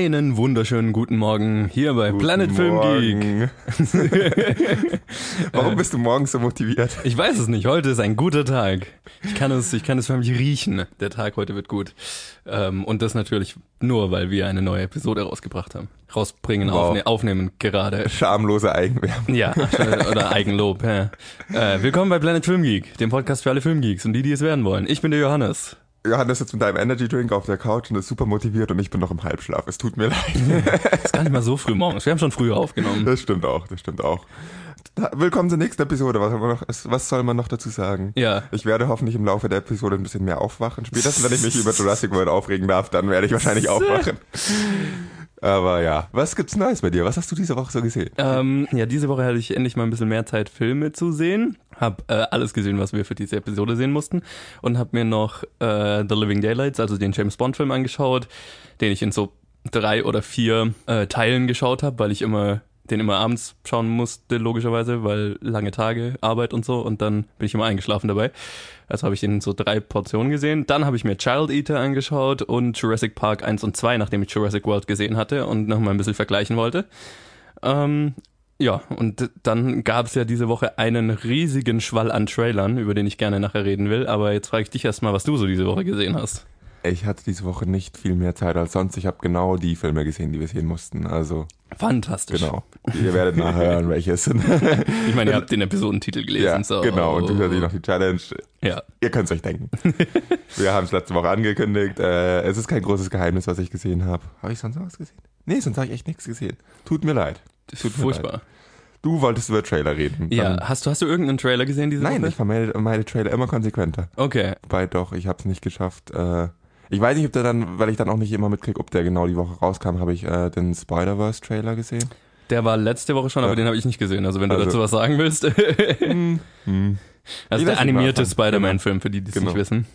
Einen wunderschönen guten Morgen hier bei guten Planet Film Geek. Warum bist du morgens so motiviert? Ich weiß es nicht. Heute ist ein guter Tag. Ich kann es, ich kann es für mich riechen. Der Tag heute wird gut. Ähm, und das natürlich nur, weil wir eine neue Episode rausgebracht haben. Rausbringen, wow. aufne aufnehmen gerade. Schamlose Eigenwerbung. Ja, oder Eigenlob. Ja. Äh, willkommen bei Planet Film Geek, dem Podcast für alle Filmgeeks und die, die es werden wollen. Ich bin der Johannes. Johannes sitzt mit deinem Energy Drink auf der Couch und ist super motiviert und ich bin noch im Halbschlaf. Es tut mir leid. ist gar nicht mal so früh morgens. Wir haben schon früher aufgenommen. Das stimmt auch, das stimmt auch. Willkommen zur nächsten Episode. Was, noch, was, soll man noch dazu sagen? Ja. Ich werde hoffentlich im Laufe der Episode ein bisschen mehr aufwachen. Spätestens, wenn ich mich über Jurassic World aufregen darf, dann werde ich wahrscheinlich aufwachen. Aber ja, was gibt's Neues bei dir? Was hast du diese Woche so gesehen? Ähm, ja, diese Woche hatte ich endlich mal ein bisschen mehr Zeit, Filme zu sehen. Hab äh, alles gesehen, was wir für diese Episode sehen mussten. Und hab mir noch äh, The Living Daylights, also den James Bond-Film angeschaut, den ich in so drei oder vier äh, Teilen geschaut habe, weil ich immer den immer abends schauen musste, logischerweise, weil lange Tage, Arbeit und so. Und dann bin ich immer eingeschlafen dabei. Also habe ich den so drei Portionen gesehen. Dann habe ich mir Child Eater angeschaut und Jurassic Park 1 und 2, nachdem ich Jurassic World gesehen hatte und nochmal ein bisschen vergleichen wollte. Ähm, ja, und dann gab es ja diese Woche einen riesigen Schwall an Trailern, über den ich gerne nachher reden will. Aber jetzt frage ich dich erstmal, was du so diese Woche gesehen hast. Ich hatte diese Woche nicht viel mehr Zeit als sonst. Ich habe genau die Filme gesehen, die wir sehen mussten. Also fantastisch. Genau. Ihr werdet nachher hören, welche es sind. ich meine, ihr habt den Episodentitel gelesen. Ja, so. genau. Und du hörst noch die Challenge. Ja. Ihr könnt es euch denken. wir haben es letzte Woche angekündigt. Äh, es ist kein großes Geheimnis, was ich gesehen habe. Habe ich sonst noch was gesehen? Nee, sonst habe ich echt nichts gesehen. Tut mir leid. Tut mir Furchtbar. Leid. Du wolltest über Trailer reden. Ja, hast du, hast du irgendeinen Trailer gesehen diese Nein, Woche? ich vermeide meine Trailer immer konsequenter. Okay. Wobei doch, ich habe es nicht geschafft, äh, ich weiß nicht, ob der dann, weil ich dann auch nicht immer mitkriege, ob der genau die Woche rauskam, habe ich äh, den Spider-Verse-Trailer gesehen. Der war letzte Woche schon, aber den habe ich nicht gesehen. Also wenn du also, dazu was sagen willst. hm, hm. Also der animierte Spider-Man-Film, für die, die es genau. nicht wissen.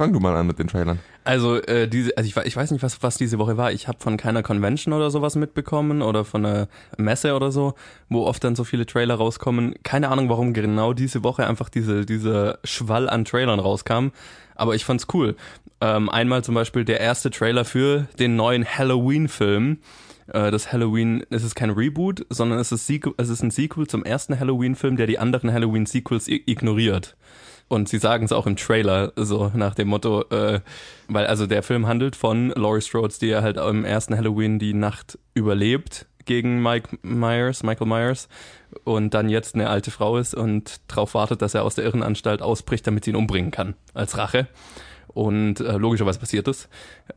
Fang du mal an mit den Trailern. Also, äh, diese, also ich, ich weiß nicht, was, was diese Woche war. Ich habe von keiner Convention oder sowas mitbekommen oder von einer Messe oder so, wo oft dann so viele Trailer rauskommen. Keine Ahnung, warum genau diese Woche einfach diese, dieser Schwall an Trailern rauskam. Aber ich fand's cool. Ähm, einmal zum Beispiel der erste Trailer für den neuen Halloween-Film. Äh, das Halloween, es ist kein Reboot, sondern es ist, Sequel, es ist ein Sequel zum ersten Halloween-Film, der die anderen Halloween-Sequels ignoriert. Und sie sagen es auch im Trailer, so nach dem Motto, äh, weil also der Film handelt von Laurie Strode, die ja halt im ersten Halloween die Nacht überlebt gegen Mike Myers, Michael Myers und dann jetzt eine alte Frau ist und darauf wartet, dass er aus der Irrenanstalt ausbricht, damit sie ihn umbringen kann als Rache. Und äh, logischerweise passiert das.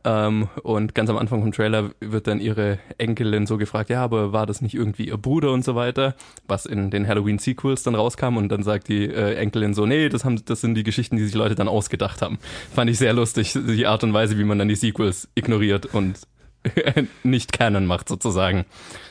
Ähm, und ganz am Anfang vom Trailer wird dann ihre Enkelin so gefragt, ja, aber war das nicht irgendwie ihr Bruder und so weiter, was in den Halloween-Sequels dann rauskam. Und dann sagt die äh, Enkelin so, nee, das, haben, das sind die Geschichten, die sich Leute dann ausgedacht haben. Fand ich sehr lustig, die Art und Weise, wie man dann die Sequels ignoriert und nicht Canon macht sozusagen.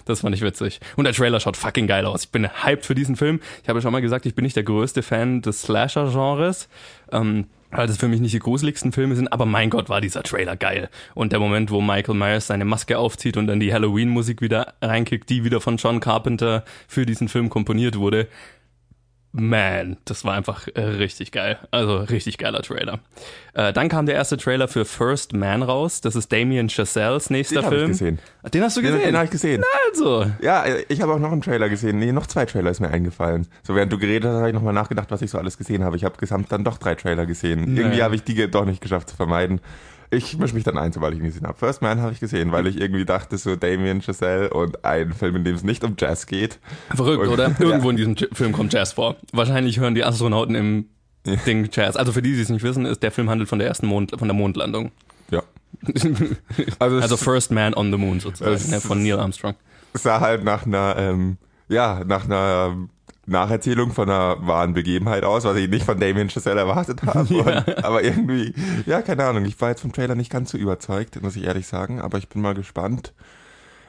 Das fand ich witzig. Und der Trailer schaut fucking geil aus. Ich bin hyped für diesen Film. Ich habe schon mal gesagt, ich bin nicht der größte Fan des Slasher-Genres. Ähm, weil das für mich nicht die gruseligsten Filme sind, aber mein Gott, war dieser Trailer geil. Und der Moment, wo Michael Myers seine Maske aufzieht und dann die Halloween-Musik wieder reinkickt, die wieder von John Carpenter für diesen Film komponiert wurde, man, das war einfach äh, richtig geil. Also richtig geiler Trailer. Äh, dann kam der erste Trailer für First Man raus. Das ist Damien Chazelles nächster den Film. Den ich gesehen. Den hast du gesehen? Den, den habe ich gesehen. Na also. Ja, ich habe auch noch einen Trailer gesehen. Nee, noch zwei Trailer ist mir eingefallen. So während du geredet hast, habe ich nochmal nachgedacht, was ich so alles gesehen habe. Ich habe gesamt dann doch drei Trailer gesehen. Nee. Irgendwie habe ich die doch nicht geschafft zu vermeiden. Ich mische mich dann ein, sobald ich ihn gesehen habe. First Man habe ich gesehen, weil ich irgendwie dachte, so Damien Chazelle und ein Film, in dem es nicht um Jazz geht. Verrückt, und, oder? Irgendwo ja. in diesem Film kommt Jazz vor. Wahrscheinlich hören die Astronauten im ja. Ding Jazz. Also für die, die es nicht wissen, ist der Film handelt von der ersten Mond, von der Mondlandung. Ja. also, also First Man on the Moon sozusagen, ne, von Neil Armstrong. Es sah halt nach einer, ähm, ja, nach einer Nacherzählung von einer wahren Begebenheit aus, was ich nicht von Damien Chazelle erwartet habe. Ja. Und, aber irgendwie, ja, keine Ahnung. Ich war jetzt vom Trailer nicht ganz so überzeugt, muss ich ehrlich sagen. Aber ich bin mal gespannt.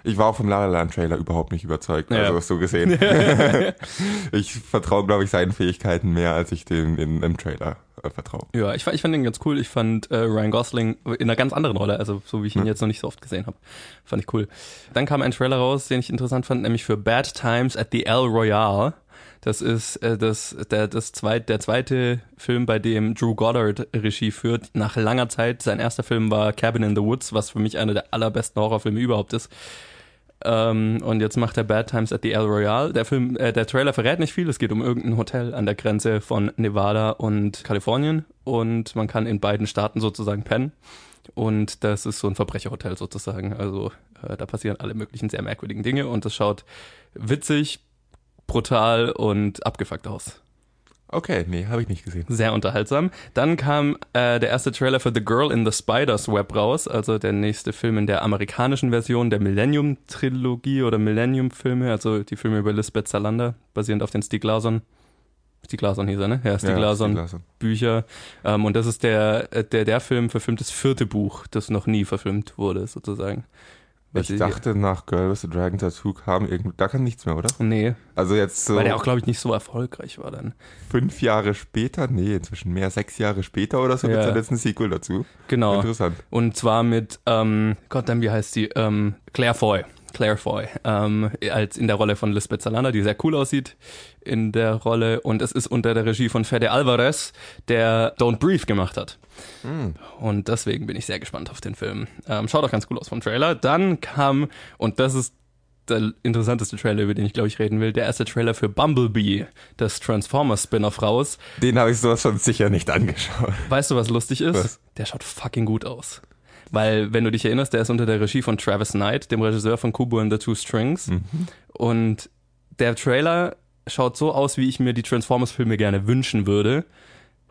Ich war auch vom La La Land Trailer überhaupt nicht überzeugt, ja. also so gesehen. ich vertraue, glaube ich, seinen Fähigkeiten mehr, als ich dem in, im Trailer äh, vertraue. Ja, ich, ich fand den ganz cool. Ich fand äh, Ryan Gosling in einer ganz anderen Rolle, also so wie ich ihn ja. jetzt noch nicht so oft gesehen habe. Fand ich cool. Dann kam ein Trailer raus, den ich interessant fand, nämlich für Bad Times at the El Royale. Das ist äh, das, der, das zweit, der zweite Film, bei dem Drew Goddard Regie führt, nach langer Zeit. Sein erster Film war Cabin in the Woods, was für mich einer der allerbesten Horrorfilme überhaupt ist. Ähm, und jetzt macht er Bad Times at the El Royale. Der Film, äh, der Trailer verrät nicht viel. Es geht um irgendein Hotel an der Grenze von Nevada und Kalifornien. Und man kann in beiden Staaten sozusagen pennen. Und das ist so ein Verbrecherhotel sozusagen. Also äh, da passieren alle möglichen sehr merkwürdigen Dinge. Und das schaut witzig, brutal und abgefuckt aus. Okay, nee, habe ich nicht gesehen. Sehr unterhaltsam. Dann kam äh, der erste Trailer für The Girl in the Spider's Web raus, also der nächste Film in der amerikanischen Version der Millennium-Trilogie oder Millennium-Filme, also die Filme über Lisbeth Salander, basierend auf den Stieg Larsson. Stieg Larsson hieß er, ne? Ja, Stieg Ja, Larsson. Bücher. Ähm, und das ist der, äh, der, der Film verfilmt das vierte Buch, das noch nie verfilmt wurde, sozusagen. Ich dachte, nach Girl with the Dragon Tattoo kam irgend, da kam nichts mehr, oder? Nee, Also jetzt so weil der auch, glaube ich, nicht so erfolgreich war dann. fünf Jahre später, nee, inzwischen mehr, sechs Jahre später oder so, Ja. gibt's dann jetzt ein Sequel dazu. Genau. Interessant. Und zwar mit, ähm, Gott, dann wie heißt sie? Ähm, Claire Foy. Claire Foy. Ähm, als in der Rolle von Lisbeth Salander, die sehr cool aussieht in der Rolle. Und es ist unter der Regie von Fede Alvarez, der Don't Breathe gemacht hat. Und deswegen bin ich sehr gespannt auf den Film. Ähm, schaut auch ganz cool aus vom Trailer. Dann kam, und das ist der interessanteste Trailer, über den ich glaube ich reden will, der erste Trailer für Bumblebee, das Transformers Spin-off raus. Den habe ich sowas schon sicher nicht angeschaut. Weißt du, was lustig ist? Was? Der schaut fucking gut aus. Weil, wenn du dich erinnerst, der ist unter der Regie von Travis Knight, dem Regisseur von Kubo and the Two Strings. Und der Trailer schaut so aus, wie ich mir die Transformers-Filme gerne wünschen würde.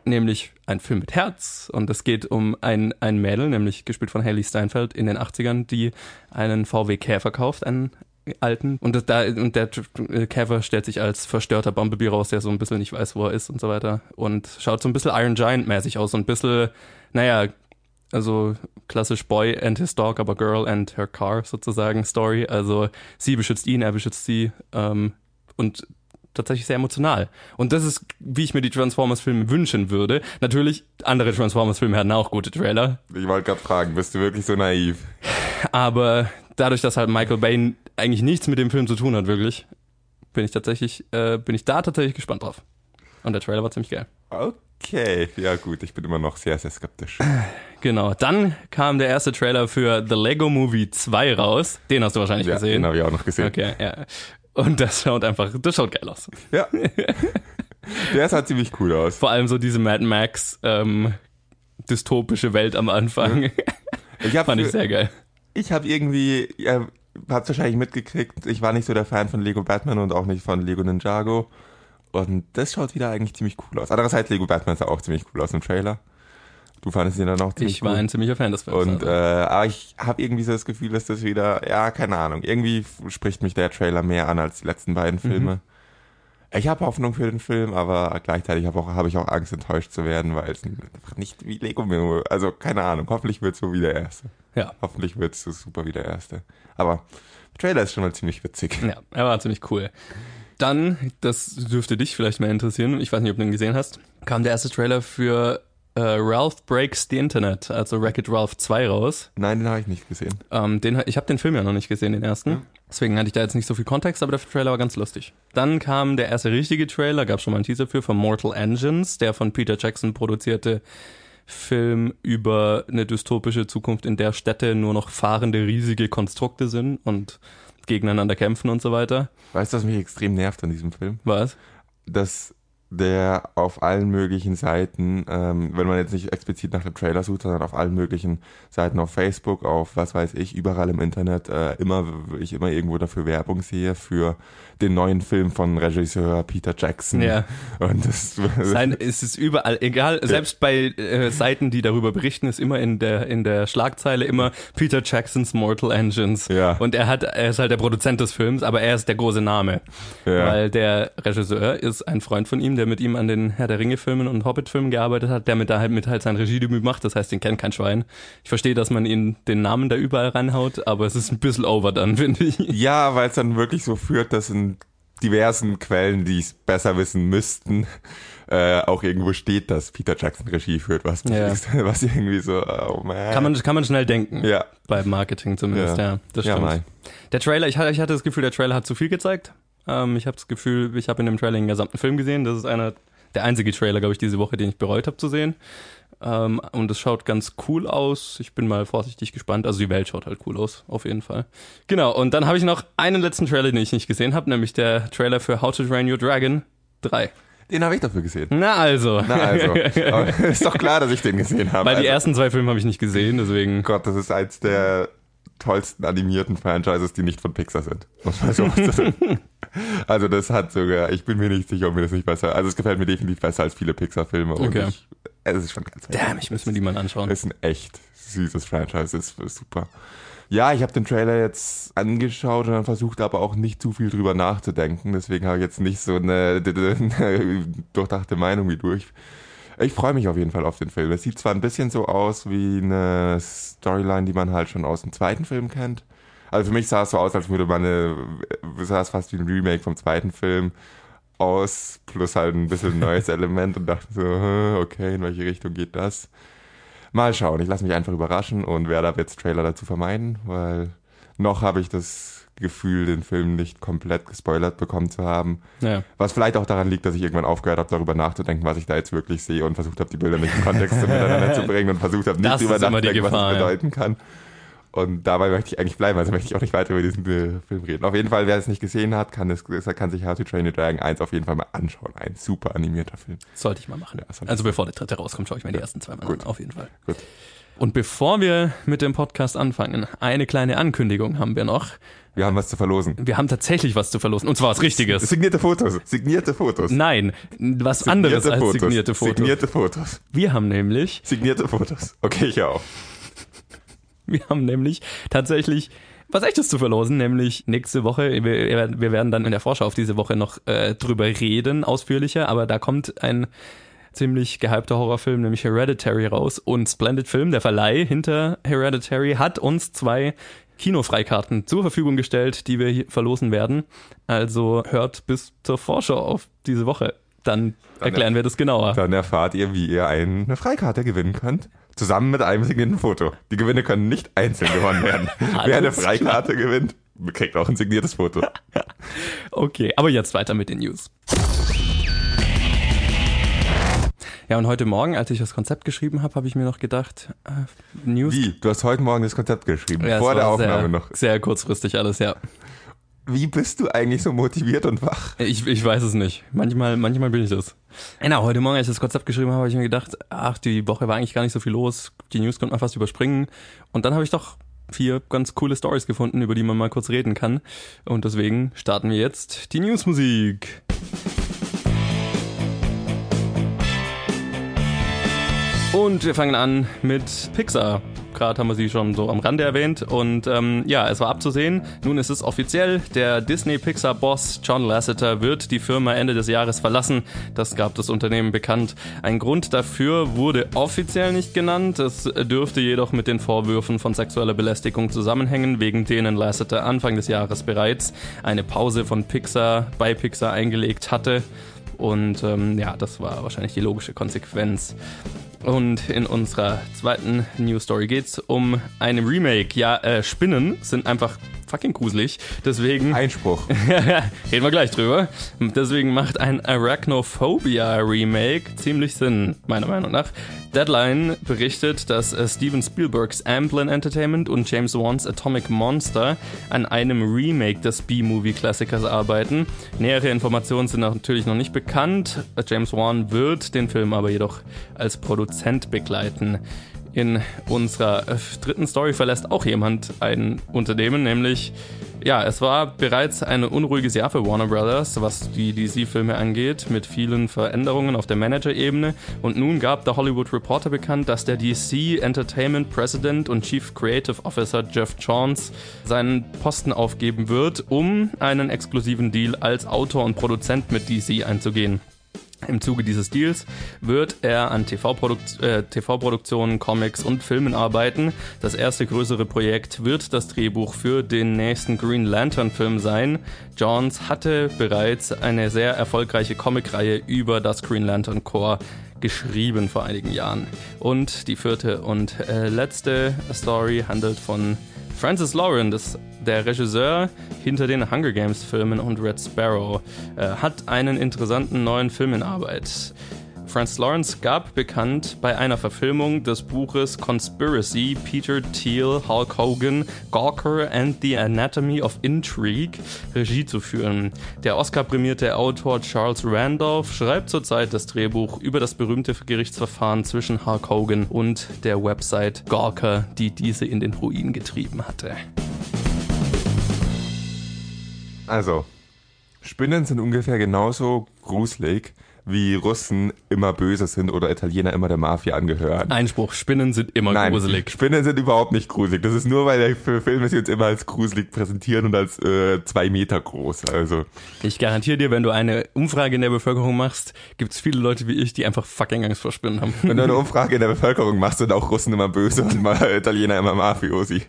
Nämlich ein Film mit Herz. Und es geht um ein, ein Mädel, nämlich gespielt von Haley Steinfeld in den 80ern, die einen VW Käfer kauft, einen alten. Und, da, und der äh, Käfer stellt sich als verstörter Bumblebee raus, der so ein bisschen nicht weiß, wo er ist und so weiter. Und schaut so ein bisschen Iron Giant-mäßig aus. So ein bisschen, naja, also klassisch Boy and his dog, aber Girl and her car sozusagen Story. Also sie beschützt ihn, er beschützt sie ähm, und tatsächlich sehr emotional. Und das ist, wie ich mir die Transformers-Filme wünschen würde. Natürlich, andere Transformers-Filme hatten auch gute Trailer, Ich wollte gerade fragen, bist du wirklich so naiv? aber dadurch, dass halt Michael Bay eigentlich nichts mit dem Film zu tun hat, wirklich, bin ich tatsächlich, äh, bin ich da tatsächlich gespannt drauf. Und der Trailer war ziemlich geil. Okay, ja gut, ich bin immer noch sehr, sehr skeptisch. Genau. Dann kam der erste Trailer für The Lego Movie 2 raus. Den hast du wahrscheinlich Ja, gesehen. den habe ich auch noch gesehen. Okay, ja. Und das schaut einfach, das schaut geil aus. Ja. Der sah ziemlich cool aus. Vor allem so diese Mad Max ähm, dystopische Welt am Anfang. Ich habe Fand ich sehr geil. ich habe irgendwie, ihr habt wahrscheinlich mitgekriegt, ich war nicht so der Fan von Lego Batman und auch nicht von Lego Ninjago. Und das schaut wieder eigentlich ziemlich cool aus. Andererseits, Lego Batman sah auch ziemlich cool aus im Trailer. Du fandest ihn dann auch ziemlich Ich war cool. ein ziemlicher Fan des Films. Und äh, also. aber ich habe irgendwie so das Gefühl, dass das wieder, ja, keine Ahnung, irgendwie spricht mich der Trailer mehr an als die letzten beiden Mhm. Filme. Ich habe Hoffnung für den Film, aber gleichzeitig habe hab ich auch Angst, enttäuscht zu werden, weil es einfach nicht wie Lego mir, also keine Ahnung, hoffentlich wird es so wie der erste. ja. Hoffentlich wird es so super wie der erste. Aber der Trailer ist schon mal ziemlich witzig. ja, er war ziemlich cool. Dann, das dürfte dich vielleicht mehr interessieren, ich weiß nicht, ob du ihn gesehen hast, kam der erste Trailer für äh, Ralph Breaks the Internet, also Wreck-It Ralph 2 raus. Nein, den habe ich nicht gesehen. Ähm, den, ich habe den Film ja noch nicht gesehen, den ersten. Deswegen hatte ich da jetzt nicht so viel Kontext, aber der Trailer war ganz lustig. Dann kam der erste richtige Trailer, gab schon mal einen Teaser für, von Mortal Engines, der von Peter Jackson produzierte Film über eine dystopische Zukunft, in der Städte nur noch fahrende riesige Konstrukte sind und gegeneinander kämpfen und so weiter. Weißt du, was mich extrem nervt an diesem Film? Was? dass der auf allen möglichen Seiten, ähm, wenn man jetzt nicht explizit nach dem Trailer sucht, sondern auf allen möglichen Seiten auf Facebook, auf was weiß ich, überall im Internet, äh, immer ich immer irgendwo dafür Werbung sehe für den neuen Film von Regisseur Peter Jackson. Ja. Und das, Sein, es ist überall, egal, selbst bei äh, Seiten, die darüber berichten, ist immer in der, in der Schlagzeile immer Peter Jacksons Mortal Engines. Ja. Und er hat, er ist halt der Produzent des Films, aber er ist der große Name. Ja. Weil der Regisseur ist ein Freund von ihm, der mit ihm an den Herr der Ringe Filmen und Hobbit Filmen gearbeitet hat, der mit da halt mit halt sein Regiedebüt macht, das heißt, den kennt kein Schwein. Ich verstehe, dass man ihn den Namen da überall reinhaut, aber es ist ein bisschen over dann, finde ich. ja, weil es dann wirklich so führt, dass in diversen Quellen, die es besser wissen müssten, äh, auch irgendwo steht, dass Peter Jackson Regie führt, was, Ja. was irgendwie so, oh man. Kann man, kann man schnell denken. ja. Beim Marketing zumindest, ja. Ja. das Ja, stimmt. mei. der Trailer, ich hatte, ich hatte das Gefühl, der Trailer hat zu viel gezeigt. Ähm, ich habe das Gefühl, ich habe in dem Trailer den gesamten Film gesehen. Das ist einer der einzige Trailer, glaube ich, diese Woche, den ich bereut habe zu sehen. Ähm, und es schaut ganz cool aus. Ich bin mal vorsichtig gespannt. Also die Welt schaut halt cool aus, auf jeden Fall. Genau, und dann habe ich noch einen letzten Trailer, den ich nicht gesehen habe, nämlich der Trailer für How to Train Your Dragon 3. Den habe ich dafür gesehen. Na also. Na also. Aber ist doch klar, dass ich den gesehen habe. Weil die also, ersten zwei Filme habe ich nicht gesehen, deswegen. Gott, das ist eins der tollsten animierten Franchises, die nicht von Pixar sind. Muss man so. Also das hat sogar, ich bin mir nicht sicher, ob mir das nicht besser, also es gefällt mir definitiv besser als viele Pixar-Filme. Okay. ich, es ist schon ganz Damn, ich muss mir die mal anschauen. ist ein echt süßes Franchise, ist, ist super. Ja, ich habe den Trailer jetzt angeschaut und dann versucht aber auch nicht zu viel drüber nachzudenken. Deswegen habe ich jetzt nicht so eine, eine durchdachte Meinung wie du. Ich, freue mich auf jeden Fall auf den Film. Es sieht zwar ein bisschen so aus wie eine Storyline, die man halt schon aus dem zweiten Film kennt. Also für mich sah es so aus, als würde man eine, sah es fast wie ein Remake vom zweiten Film aus, plus halt ein bisschen ein neues Element und dachte so, okay, in welche Richtung geht das? Mal schauen, ich lasse mich einfach überraschen und werde ab jetzt Trailer dazu vermeiden, weil noch habe ich das Gefühl, den Film nicht komplett gespoilert bekommen zu haben. Ja. Was vielleicht auch daran liegt, dass ich irgendwann aufgehört habe, darüber nachzudenken, was ich da jetzt wirklich sehe und versucht habe, die Bilder nicht in Kontext miteinander zu bringen und versucht habe, nicht Das drüber nachzudenken, was Gefahr, es ja. bedeuten kann. Und dabei möchte ich eigentlich bleiben, also möchte ich auch nicht weiter über diesen äh, Film reden. Auf jeden Fall, wer es nicht gesehen hat, kann, es, kann sich How to Train Your Dragon 1 auf jeden Fall mal anschauen. Ein super animierter Film. Sollte ich mal machen. Ja, also bevor der dritte rauskommt, schaue ich mir die ersten zwei mal gut. an, auf jeden Fall. Gut. Und bevor wir mit dem Podcast anfangen, eine kleine Ankündigung haben wir noch. Wir haben was zu verlosen. Wir haben tatsächlich was zu verlosen. Und zwar was Richtiges. Signierte Fotos. Signierte Fotos. Nein, was anderes als signierte Fotos. Signierte Fotos. Wir haben nämlich, Signierte Fotos. Okay, ich auch. wir haben nämlich tatsächlich was echtes zu verlosen, nämlich nächste Woche, wir, wir werden dann in der Vorschau auf diese Woche noch äh, drüber reden, ausführlicher, aber da kommt ein ziemlich gehypter Horrorfilm, nämlich Hereditary raus und Splendid Film, der Verleih hinter Hereditary, hat uns zwei Kinofreikarten zur Verfügung gestellt, die wir hier verlosen werden. Also hört bis zur Vorschau auf diese Woche. Dann erklären wir das genauer. Dann erfahrt ihr, wie ihr eine Freikarte gewinnen könnt. Zusammen mit einem signierten Foto. Die Gewinne können nicht einzeln gewonnen werden. Wer eine Freikarte gewinnt, kriegt auch ein signiertes Foto. Okay, aber jetzt weiter mit den News. Ja, und heute Morgen, als ich das Konzept geschrieben habe, habe ich mir noch gedacht, äh, News. Wie? Du hast heute Morgen das Konzept geschrieben, Ja, vor der Aufnahme sehr, noch. Sehr kurzfristig alles, ja. Wie bist du eigentlich so motiviert und wach? Ich, ich weiß es nicht. Manchmal, manchmal bin ich das. Genau, heute Morgen, als ich das Konzept geschrieben habe, habe ich mir gedacht, ach, die Woche war eigentlich gar nicht so viel los. Die News konnte man fast überspringen. Und dann habe ich doch vier ganz coole Stories gefunden, über die man mal kurz reden kann. Und deswegen starten wir jetzt die Newsmusik. Und wir fangen an mit Pixar. Gerade haben wir sie schon so am Rande erwähnt. Und ähm, ja, es war abzusehen. Nun ist es offiziell. Der Disney-Pixar-Boss John Lasseter wird die Firma Ende des Jahres verlassen. Das gab das Unternehmen bekannt. Ein Grund dafür wurde offiziell nicht genannt. Es dürfte jedoch mit den Vorwürfen von sexueller Belästigung zusammenhängen, wegen denen Lasseter Anfang des Jahres bereits eine Pause von Pixar bei Pixar eingelegt hatte. Und ähm, ja, das war wahrscheinlich die logische Konsequenz. Und in unserer zweiten News Story geht's um eine Remake. Ja, äh, Spinnen sind einfach fucking gruselig. Deswegen Einspruch. reden wir gleich drüber. Deswegen macht ein Arachnophobia Remake ziemlich Sinn, meiner Meinung nach. Deadline berichtet, dass äh, Steven Spielbergs Amblin Entertainment und James Wan's Atomic Monster an einem Remake des B-Movie-Klassikers arbeiten. Nähere Informationen sind natürlich noch nicht bekannt. James Wan wird den Film aber jedoch als Produzent begleiten. In unserer äh, dritten Story verlässt auch jemand ein Unternehmen, nämlich, ja, es war bereits ein unruhiges Jahr für Warner Brothers, was die DC-Filme angeht, mit vielen Veränderungen auf der Manager-Ebene. Und nun gab der Hollywood Reporter bekannt, dass der DC Entertainment President und Chief Creative Officer Jeff Johns seinen Posten aufgeben wird, um einen exklusiven Deal als Autor und Produzent mit DC einzugehen. Im Zuge dieses Deals wird er an TV-Produkt- äh, TV-Produktionen, Comics und Filmen arbeiten. Das erste größere Projekt wird das Drehbuch für den nächsten Green Lantern-Film sein. Johns hatte bereits eine sehr erfolgreiche Comicreihe über das Green Lantern Corps geschrieben vor einigen Jahren. Und die vierte und äh, letzte Story handelt von Francis Lauren. Das der Regisseur hinter den Hunger Games Filmen und Red Sparrow, äh, hat einen interessanten neuen Film in Arbeit. Francis Lawrence gab bekannt, bei einer Verfilmung des Buches Conspiracy Peter Thiel, Hulk Hogan, Gawker and the Anatomy of Intrigue Regie zu führen. Der Oscar-prämierte Autor Charles Randolph schreibt zurzeit das Drehbuch über das berühmte Gerichtsverfahren zwischen Hulk Hogan und der Website Gawker, die diese in den Ruin getrieben hatte. Also, Spinnen sind ungefähr genauso gruselig wie Russen immer böse sind oder Italiener immer der Mafia angehören. Einspruch, Spinnen sind immer Nein, gruselig. Spinnen sind überhaupt nicht gruselig. Das ist nur, weil der Film sie uns immer als gruselig präsentieren und als äh, zwei Meter groß. Also Ich garantiere dir, wenn du eine Umfrage in der Bevölkerung machst, gibt es viele Leute wie ich, die einfach fucking Angst vor Spinnen haben. wenn du eine Umfrage in der Bevölkerung machst, sind auch Russen immer böse und Italiener immer Mafiosi.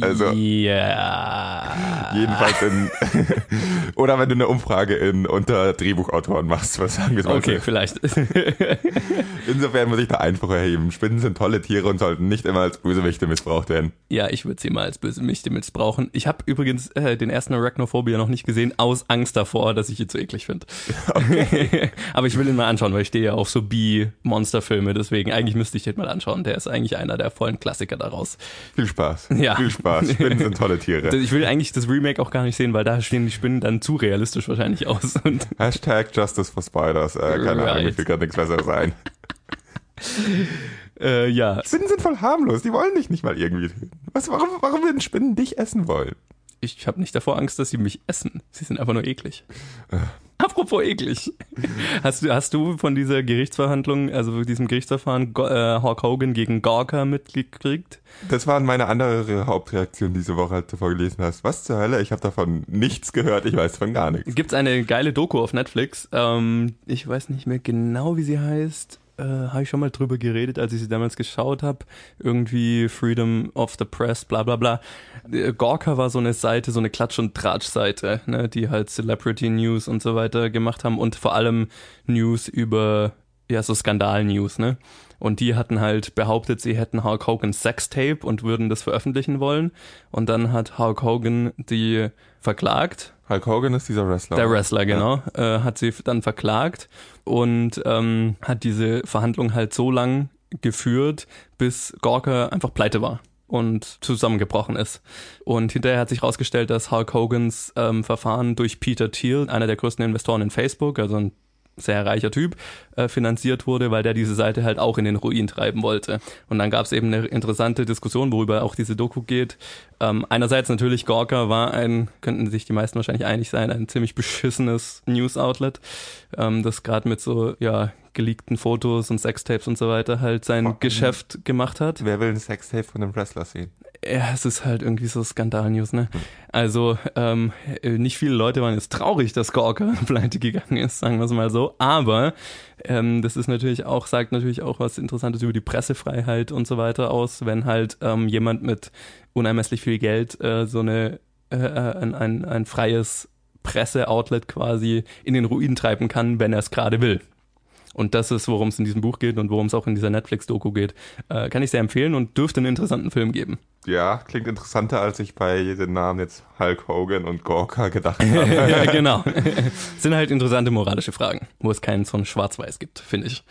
Also ja. jedenfalls in oder wenn du eine Umfrage in unter Drehbuchautoren machst, was sagen wir mal. Okay, so. vielleicht. Insofern muss ich da Einspruch erheben. Spinnen sind tolle Tiere und sollten nicht immer als Bösewichte missbraucht werden. ja, ich würde sie mal als böse Mächte missbrauchen. Ich habe übrigens äh, den ersten Arachnophobia noch nicht gesehen, aus Angst davor, dass ich ihn zu eklig finde. Aber ich will ihn mal anschauen, weil ich stehe ja auf so B-Monsterfilme, deswegen eigentlich müsste ich den mal anschauen. Der ist eigentlich einer der vollen Klassiker daraus. Viel Spaß. Ja. Viel Spaß. Spinnen sind tolle Tiere. Ich will eigentlich das Remake auch gar nicht sehen, weil da stehen die Spinnen dann zu realistisch wahrscheinlich aus. Hashtag Justice for Spiders. Äh, keine Right. Ahnung, mir fällt gerade nichts besseres ein. äh, ja, Spinnen sind voll harmlos. Die wollen dich nicht mal irgendwie. Was, warum, warum würden Spinnen dich essen wollen? ich habe nicht davor Angst, dass sie mich essen. Sie sind einfach nur eklig. Apropos eklig. Hast du, hast du von dieser Gerichtsverhandlung, also diesem Gerichtsverfahren Go äh, Hulk Hogan gegen Gawker mitgekriegt? Das waren meine andere Hauptreaktion diese Woche, als du vorgelesen hast. Was zur Hölle? Ich habe davon nichts gehört. Ich weiß von gar nichts. Gibt's eine geile Doku auf Netflix. Ähm, ich weiß nicht mehr genau, wie sie heißt. Äh, habe ich schon mal drüber geredet, als ich sie damals geschaut habe. Irgendwie Freedom of the Press, bla bla bla. Äh, Gawker war so eine Seite, so eine Klatsch- und Tratsch-Seite, ne, die halt Celebrity News und so weiter gemacht haben und vor allem News über, ja, so Skandal-News, ne? Und die hatten halt behauptet, sie hätten Hulk Hogan's Sextape und würden das veröffentlichen wollen. Und dann hat Hulk Hogan die verklagt Hulk Hogan ist dieser Wrestler. der Wrestler, genau, äh, hat sie dann verklagt und ähm, hat diese Verhandlung halt so lang geführt, bis Gawker einfach pleite war und zusammengebrochen ist. Und hinterher hat sich herausgestellt, dass Hulk Hogans ähm, Verfahren durch Peter Thiel, einer der größten Investoren in Facebook, also ein sehr reicher Typ, äh, finanziert wurde, weil der diese Seite halt auch in den Ruin treiben wollte. Und dann gab es eben eine interessante Diskussion, worüber auch diese Doku geht. Ähm, einerseits natürlich, Gawker war ein, könnten sich die meisten wahrscheinlich einig sein, ein ziemlich beschissenes News-Outlet, ähm, das gerade mit so, ja, geleakten Fotos und Sextapes und so weiter halt sein Oh, Geschäft gemacht hat. Wer will ein Sextape von einem Wrestler sehen? Ja, es ist halt irgendwie so Skandal-News, ne? Also, ähm, nicht viele Leute waren jetzt traurig, dass Gawker pleite gegangen ist, sagen wir es mal so. Aber ähm, das ist natürlich auch, sagt natürlich auch was Interessantes über die Pressefreiheit und so weiter aus, wenn halt ähm, jemand mit unermesslich viel Geld äh, so eine äh, ein, ein, ein freies Presseoutlet quasi in den Ruin treiben kann, wenn er es gerade will. Und das ist, worum es in diesem Buch geht und worum es auch in dieser Netflix-Doku geht. Äh, kann ich sehr empfehlen und dürfte einen interessanten Film geben. Ja, klingt interessanter, als ich bei den Namen jetzt Hulk Hogan und Gorka gedacht habe. ja, genau. Sind halt interessante moralische Fragen, wo es keinen so ein Schwarz-Weiß gibt, finde ich.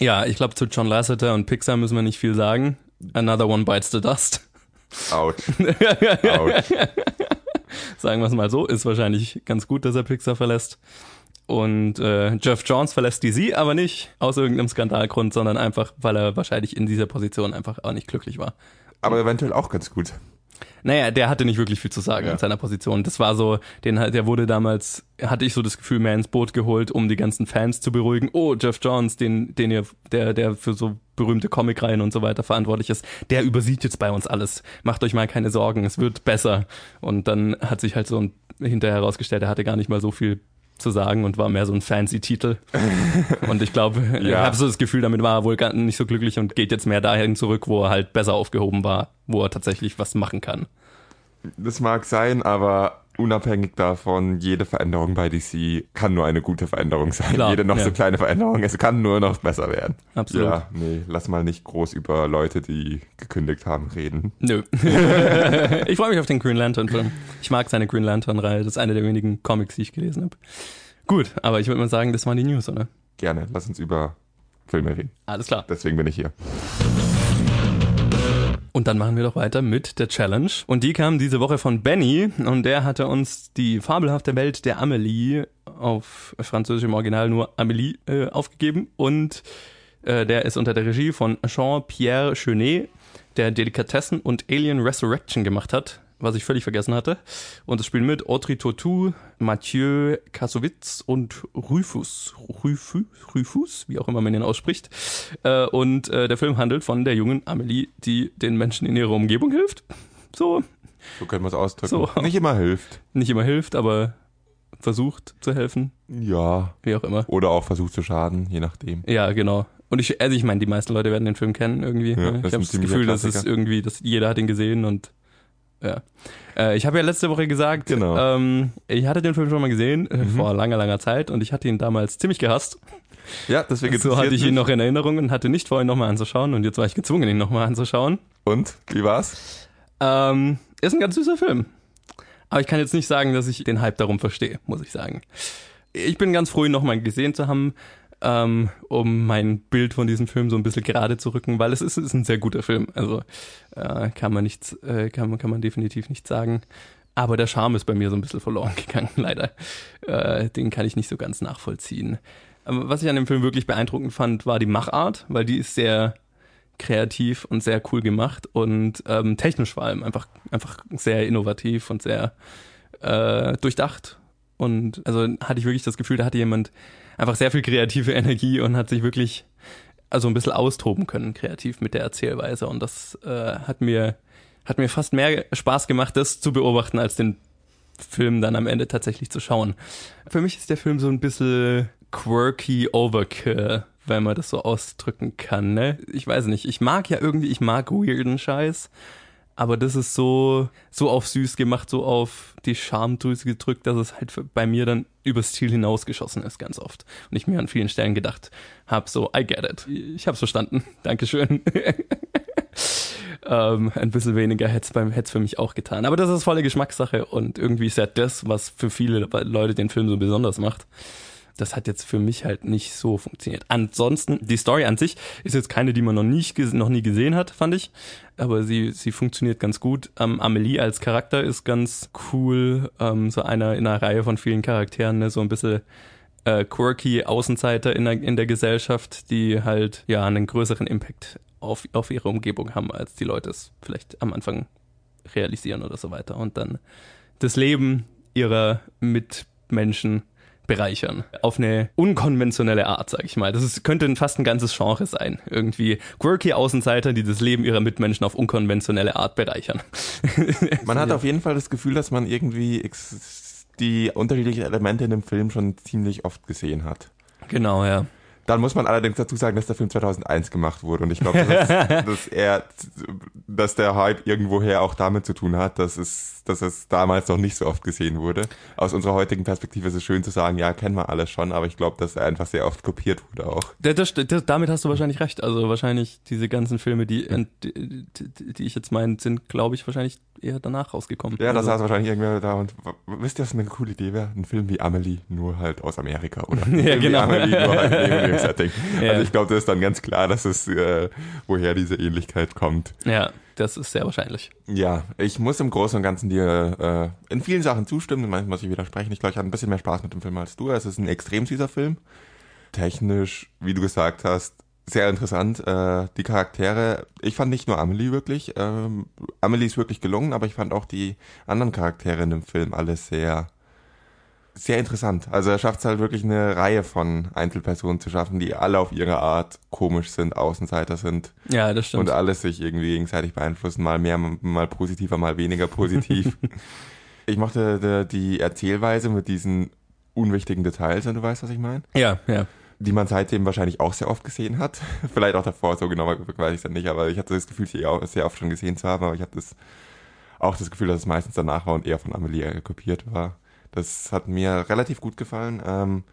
Ja, ich glaube, zu John Lasseter und Pixar müssen wir nicht viel sagen. Another one bites the dust. Autsch. Autsch. Sagen wir es mal so, ist wahrscheinlich ganz gut, dass er Pixar verlässt. Und äh, Jeff Johns verlässt DC, aber nicht aus irgendeinem Skandalgrund, sondern einfach, weil er wahrscheinlich in dieser Position einfach auch nicht glücklich war. Aber eventuell auch ganz gut. Naja, der hatte nicht wirklich viel zu sagen Ja. in seiner Position. Das war so, den, der wurde damals, hatte ich so das Gefühl, mehr ins Boot geholt, um die ganzen Fans zu beruhigen. Oh, Jeff Johns, den, den ihr, der, der für so berühmte Comicreihen und so weiter verantwortlich ist, der übersieht jetzt bei uns alles. Macht euch mal keine Sorgen, es wird besser. Und dann hat sich halt so ein, hinterher herausgestellt, er hatte gar nicht mal so viel zu sagen und war mehr so ein fancy Titel. Und ich glaube, ich Ja. habe so das Gefühl, damit war er wohl gar nicht so glücklich und geht jetzt mehr dahin zurück, wo er halt besser aufgehoben war, wo er tatsächlich was machen kann. Das mag sein, aber unabhängig davon, jede Veränderung bei DC kann nur eine gute Veränderung sein. Klar, jede noch ja. so kleine Veränderung, es kann nur noch besser werden. Absolut. Ja, nee, lass mal nicht groß über Leute, die gekündigt haben, reden. Nö. ich freue mich auf den Green Lantern Film. Ich mag seine Green Lantern Reihe. Das ist eine der wenigen Comics, die ich gelesen habe. Gut, aber ich würde mal sagen, das waren die News, oder? Gerne, lass uns über Filme reden. Alles klar. Deswegen bin ich hier. Und dann machen wir doch weiter mit der Challenge. Und die kam diese Woche von Benny und der hatte uns die fabelhafte Welt der Amelie auf französischem Original nur Amelie äh, aufgegeben. Und äh, der ist unter der Regie von Jean-Pierre Chenet, der Delikatessen und Alien Resurrection gemacht hat, was ich völlig vergessen hatte. Und es spielen mit Audrey Tautou, Mathieu Kassovitz und Rufus. Rufus, Rufus, wie auch immer man ihn ausspricht. Äh, und äh, der Film handelt von der jungen Amelie, die den Menschen in ihrer Umgebung hilft. So, So können wir es ausdrücken. So. Nicht immer hilft. nicht immer hilft, aber versucht zu helfen, Ja. wie auch immer. Oder auch versucht zu schaden, je nachdem. Ja, genau. Und ich, also ich meine, die meisten Leute werden den Film kennen irgendwie. Ja, ich habe das Gefühl, dass es irgendwie, dass jeder hat ihn gesehen und ja. Äh, ich habe ja letzte Woche gesagt, Genau. ähm, ich hatte den Film schon mal gesehen, äh, Mhm. vor langer, langer Zeit und ich hatte ihn damals ziemlich gehasst. Ja, deswegen So hatte ich ihn mich. noch in Erinnerung und hatte nicht vor, ihn nochmal anzuschauen und jetzt war ich gezwungen, ihn nochmal anzuschauen. Und? Wie war's? Ähm, ist ein ganz süßer Film. Aber ich kann jetzt nicht sagen, dass ich den Hype darum verstehe, muss ich sagen. Ich bin ganz froh, ihn nochmal gesehen zu haben, ähm, um mein Bild von diesem Film so ein bisschen gerade zu rücken, weil es ist, ist ein sehr guter Film. Also äh, kann man nichts, äh, kann man, kann man definitiv nicht sagen. Aber der Charme ist bei mir so ein bisschen verloren gegangen, leider. Äh, den kann ich nicht so ganz nachvollziehen. Aber was ich an dem Film wirklich beeindruckend fand, war die Machart, weil die ist sehr kreativ und sehr cool gemacht und ähm, technisch vor allem einfach, einfach sehr innovativ und sehr äh, durchdacht. Und also hatte ich wirklich das Gefühl, da hatte jemand einfach sehr viel kreative Energie und hat sich wirklich also ein bisschen austoben können, kreativ mit der Erzählweise. Und das äh, hat mir hat mir fast mehr Spaß gemacht, das zu beobachten, als den Film dann am Ende tatsächlich zu schauen. Für mich ist der Film so ein bisschen quirky Overkill, wenn man das so ausdrücken kann. Ne? Ich weiß nicht, ich mag ja irgendwie, ich mag weirden Scheiß, aber das ist so so auf süß gemacht, so auf die Schamdrüse gedrückt, dass es halt bei mir dann übers Ziel hinausgeschossen ist ganz oft. Und ich mir an vielen Stellen gedacht habe, so, I get it. Ich hab's verstanden. Dankeschön. ähm, ein bisschen weniger hätte es für mich auch getan. Aber das ist volle Geschmackssache und irgendwie ist ja das, was für viele Leute den Film so besonders macht. Das hat jetzt für mich halt nicht so funktioniert. Ansonsten, die Story an sich ist jetzt keine, die man noch, ges- noch nie gesehen hat, fand ich. Aber sie, sie funktioniert ganz gut. Ähm, Amelie als Charakter ist ganz cool. Ähm, so einer in einer Reihe von vielen Charakteren, ne? so ein bisschen äh, quirky Außenseiter in der, in der Gesellschaft, die halt ja einen größeren Impact auf, auf ihre Umgebung haben, als die Leute es vielleicht am Anfang realisieren oder so weiter. Und dann das Leben ihrer Mitmenschen bereichern. Auf eine unkonventionelle Art, sag ich mal. Das ist, könnte fast ein ganzes Genre sein. Irgendwie quirky Außenseiter, die das Leben ihrer Mitmenschen auf unkonventionelle Art bereichern. Man hat auf jeden Fall das Gefühl, dass man irgendwie die unterschiedlichen Elemente in dem Film schon ziemlich oft gesehen hat. genau, ja. Dann muss man allerdings dazu sagen, dass der Film 2001 gemacht wurde und ich glaube, dass, dass er, dass der Hype irgendwoher auch damit zu tun hat, dass es, dass es damals noch nicht so oft gesehen wurde. Aus unserer heutigen Perspektive ist es schön zu sagen, ja, kennen wir alles schon, aber ich glaube, dass er einfach sehr oft kopiert wurde auch. Das, das, das, damit hast du wahrscheinlich recht. Also wahrscheinlich diese ganzen Filme, die, die, die, ich jetzt meine, sind, glaube ich, wahrscheinlich eher danach rausgekommen. Ja, da also, saß wahrscheinlich irgendwer da und wisst ihr, was eine coole Idee wäre? Ein Film wie Amelie, nur halt aus Amerika, oder? Ja, genau. Amelie, nur halt dem Setting. Ja. Also ich glaube, das ist dann ganz klar, dass es, äh, woher diese Ähnlichkeit kommt. Ja, das ist sehr wahrscheinlich. Ja, ich muss im Großen und Ganzen dir äh, in vielen Sachen zustimmen, manchen muss ich widersprechen. Ich glaube, ich hatte ein bisschen mehr Spaß mit dem Film als du. Es ist ein extrem süßer Film. Technisch, wie du gesagt hast, sehr interessant. Äh, die Charaktere, ich fand nicht nur Amelie wirklich. Ähm, Amelie ist wirklich gelungen, aber ich fand auch die anderen Charaktere in dem Film alle sehr, sehr interessant. Also er schafft es halt wirklich eine Reihe von Einzelpersonen zu schaffen, die alle auf ihre Art komisch sind, Außenseiter sind Ja, das stimmt. und alles sich irgendwie gegenseitig beeinflussen, mal mehr, mal positiver, mal weniger positiv. ich mochte die, die Erzählweise mit diesen unwichtigen Details, wenn du weißt, was ich meine. ja, ja. Die man seitdem wahrscheinlich auch sehr oft gesehen hat. Vielleicht auch davor, so genau weiß ich es nicht, aber ich hatte das Gefühl, sie auch sehr oft schon gesehen zu haben, aber ich habe das auch das Gefühl, dass es meistens danach war und eher von Amelie kopiert war. Das hat mir relativ gut gefallen. Ähm,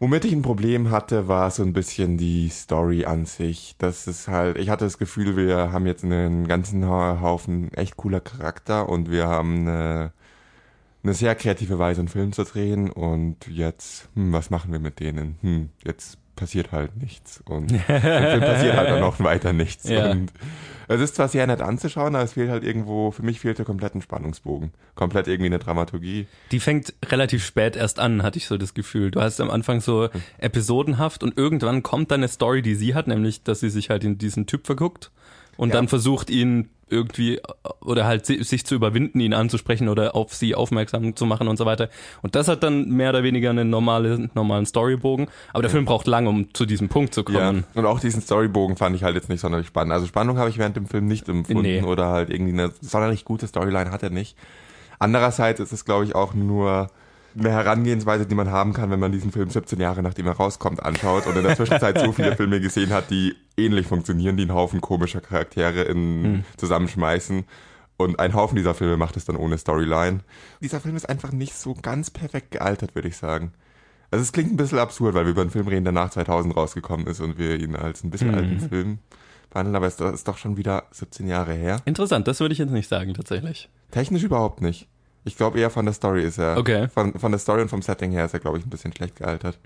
womit ich ein Problem hatte, war so ein bisschen die Story an sich. Das ist halt, ich hatte das Gefühl, wir haben jetzt einen ganzen Haufen echt cooler Charakter und wir haben eine, eine sehr kreative Weise, einen Film zu drehen und jetzt, hm, was machen wir mit denen? Hm, jetzt passiert halt nichts. Und im Film passiert halt dann noch weiter nichts. Ja. Und es ist zwar sehr nett anzuschauen, aber es fehlt halt irgendwo, für mich fehlt der komplette Spannungsbogen. Komplett irgendwie eine Dramaturgie. Die fängt relativ spät erst an, hatte ich so das Gefühl. Du hast am Anfang so episodenhaft und irgendwann kommt dann eine Story, die sie hat, nämlich, dass sie sich halt in diesen Typ verguckt und Ja. dann versucht ihn irgendwie oder halt si- sich zu überwinden, ihn anzusprechen oder auf sie aufmerksam zu machen und so weiter. Und das hat dann mehr oder weniger einen normale, normalen Storybogen. Aber der Film braucht lange, um zu diesem Punkt zu kommen. Und auch diesen Storybogen fand ich halt jetzt nicht sonderlich spannend. Also Spannung habe ich während dem Film nicht empfunden Nee. oder halt irgendwie eine sonderlich gute Storyline hat er nicht. Andererseits ist es, glaube ich, auch nur eine Herangehensweise, die man haben kann, wenn man diesen Film 17 Jahre nachdem er rauskommt anschaut und in der Zwischenzeit so viele Filme gesehen hat, die ähnlich funktionieren, die einen Haufen komischer Charaktere in, zusammenschmeißen. Und ein Haufen dieser Filme macht es dann ohne Storyline. Dieser Film ist einfach nicht so ganz perfekt gealtert, würde ich sagen. Also es klingt ein bisschen absurd, weil wir über einen Film reden, der nach 2000 rausgekommen ist und wir ihn als ein bisschen alten Film behandeln, aber es ist doch schon wieder 17 Jahre her. Interessant, das würde ich jetzt nicht sagen, tatsächlich. Technisch überhaupt nicht. Ich glaube eher von der Story ist er. Okay. Von, von der Story und vom Setting her ist er, glaube ich, ein bisschen schlecht gealtert.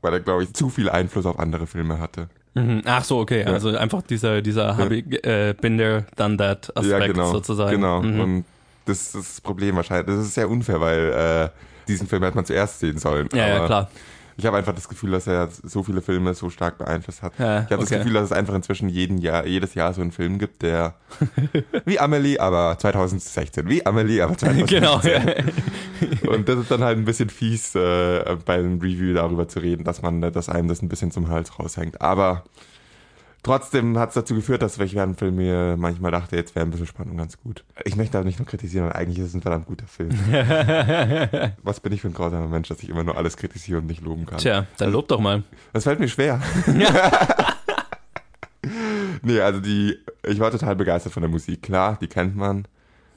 Weil er, glaube ich, zu viel Einfluss auf andere Filme hatte. Mhm. Ach so, okay. Also einfach dieser, dieser ich, äh, been there, done that Aspekt ja, genau. sozusagen. Genau. Mhm. Und das ist das Problem wahrscheinlich. Das ist sehr unfair, weil äh, diesen Film hätte man zuerst sehen sollen. Ja, ja, klar. Ich habe einfach das Gefühl, dass er so viele Filme so stark beeinflusst hat. Ja, ich habe das okay. Gefühl, dass es einfach inzwischen jeden Jahr, jedes Jahr so einen Film gibt, der wie Amelie, aber 2016, wie Amelie, aber 2016. Genau. Ja. Und das ist dann halt ein bisschen fies, äh, bei einem Review darüber zu reden, dass man, dass einem das ein bisschen zum Hals raushängt. Aber trotzdem hat es dazu geführt, dass ich während dem Film mir manchmal dachte, jetzt wäre ein bisschen Spannung ganz gut. Ich möchte aber nicht nur kritisieren, weil eigentlich ist es ein verdammt guter Film. Was bin ich für ein grausamer Mensch, dass ich immer nur alles kritisiere und nicht loben kann. Tja, dann lob doch mal. Das fällt mir schwer. nee, also die, ich war total begeistert von der Musik. Klar, die kennt man.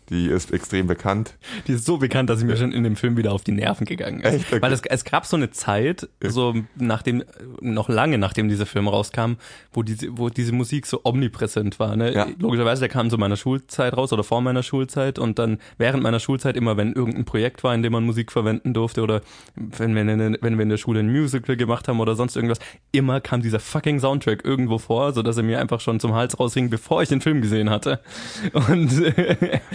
Die ist extrem bekannt. Die ist so bekannt, dass sie mir schon in dem Film wieder auf die Nerven gegangen ist. Echt? Okay. Weil es, es gab so eine Zeit, so nachdem, noch lange nachdem dieser Film rauskam, wo diese, wo diese Musik so omnipräsent war. Ne? Ja. Logischerweise, der kam zu meiner Schulzeit raus oder vor meiner Schulzeit und dann während meiner Schulzeit immer, wenn irgendein Projekt war, in dem man Musik verwenden durfte oder wenn wir, in, wenn wir in der Schule ein Musical gemacht haben oder sonst irgendwas, immer kam dieser fucking Soundtrack irgendwo vor, so dass er mir einfach schon zum Hals raushing, bevor ich den Film gesehen hatte. Und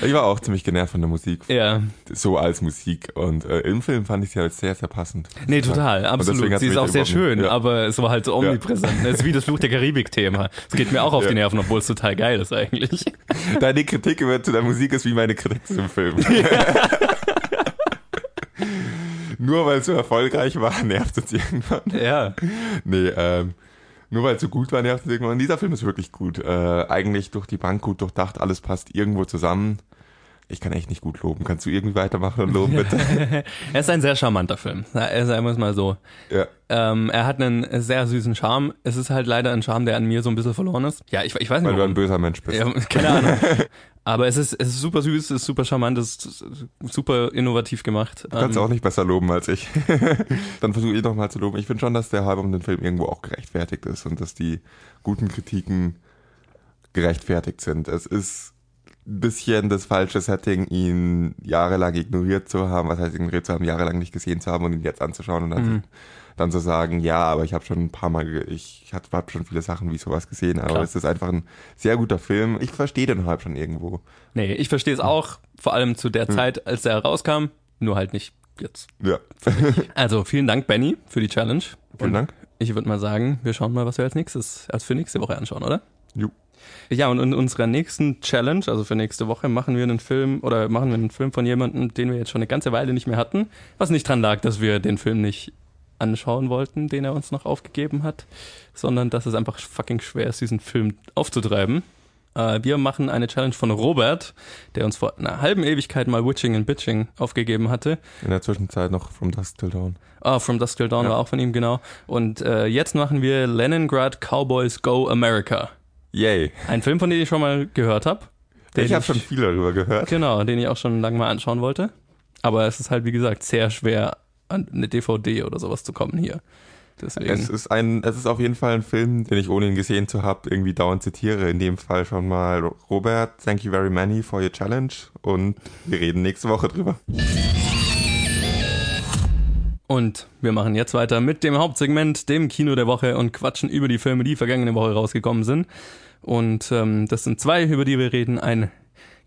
Ich war auch ziemlich genervt von der Musik. ja, So als Musik. Und äh, im Film fand ich sie halt sehr, sehr passend. Nee, total, absolut. Sie ist auch sehr schön, Ja. aber es war halt so omnipräsent. Das ist wie das Fluch der Karibik-Thema. Es geht mir auch auf Ja. die Nerven, obwohl es total geil ist eigentlich. Deine Kritik über zu der Musik ist wie meine Kritik zum Film. Nur weil es so erfolgreich war, nervt es irgendwann. Ja. Nee, ähm, nur weil es so gut war, nervt es irgendwann. Dieser Film ist wirklich gut. Äh, eigentlich durch die Bank gut durchdacht, alles passt irgendwo zusammen. Ich kann echt nicht gut loben. Kannst du irgendwie weitermachen und loben, bitte? Er ist ein sehr charmanter Film. Er sagen wir es mal so. ja. Ähm, er hat einen sehr süßen Charme. Es ist halt leider ein Charme, der an mir so ein bisschen verloren ist. Ja, ich, ich weiß nicht Weil du warum. ein böser Mensch bist. Ja, keine Ahnung. Aber es ist, es ist super süß, es ist super charmant, es ist super innovativ gemacht. Du kannst Ähm, auch nicht besser loben als ich. Dann versuche ich noch mal zu loben. Ich finde schon, dass der Hype um den Film irgendwo auch gerechtfertigt ist und dass die guten Kritiken gerechtfertigt sind. Es ist bisschen das falsche Setting, ihn jahrelang ignoriert zu haben, was heißt ignoriert zu haben, jahrelang nicht gesehen zu haben und ihn jetzt anzuschauen und dann, Mhm. dann zu sagen, ja, aber ich habe schon ein paar Mal, ich habe hab schon viele Sachen wie sowas gesehen, aber Klar. es ist einfach ein sehr guter Film. Ich verstehe den Hype schon irgendwo. Nee, ich verstehe es auch, vor allem zu der Zeit, als er rauskam, nur halt nicht jetzt. Ja, Also vielen Dank, Benny, für die Challenge. vielen Dank. Ich würde mal sagen, wir schauen mal, was wir als nächstes, als für nächste Woche anschauen, oder? Jo. Ja, und in unserer nächsten Challenge, also für nächste Woche, machen wir einen Film oder machen wir einen Film von jemandem, den wir jetzt schon eine ganze Weile nicht mehr hatten. Was nicht dran lag, dass wir den Film nicht anschauen wollten, den er uns noch aufgegeben hat, sondern dass es einfach fucking schwer ist, diesen Film aufzutreiben. Äh, wir machen eine Challenge von Robert, der uns vor einer halben Ewigkeit mal Witching and Bitching aufgegeben hatte. In der Zwischenzeit noch From Dusk Till Dawn. Ah, From Dusk Till Dawn Ja. war auch von ihm, genau. Und äh, jetzt machen wir Leningrad Cowboys Go America. Yay. Ein Film, von dem ich schon mal gehört habe. ich habe schon viel darüber gehört. Genau, den ich auch schon lange mal anschauen wollte. Aber es ist halt, wie gesagt, sehr schwer, an eine DVD oder sowas zu kommen hier. Deswegen. Es ist ein, es ist auf jeden Fall ein Film, den ich ohne ihn gesehen zu haben, irgendwie dauernd zitiere. In dem Fall schon mal Robert, thank you very many for your challenge und wir reden nächste Woche drüber. Und wir machen jetzt weiter mit dem Hauptsegment, dem Kino der Woche und quatschen über die Filme, die vergangene Woche rausgekommen sind. Und ähm, das sind zwei, über die wir reden. Ein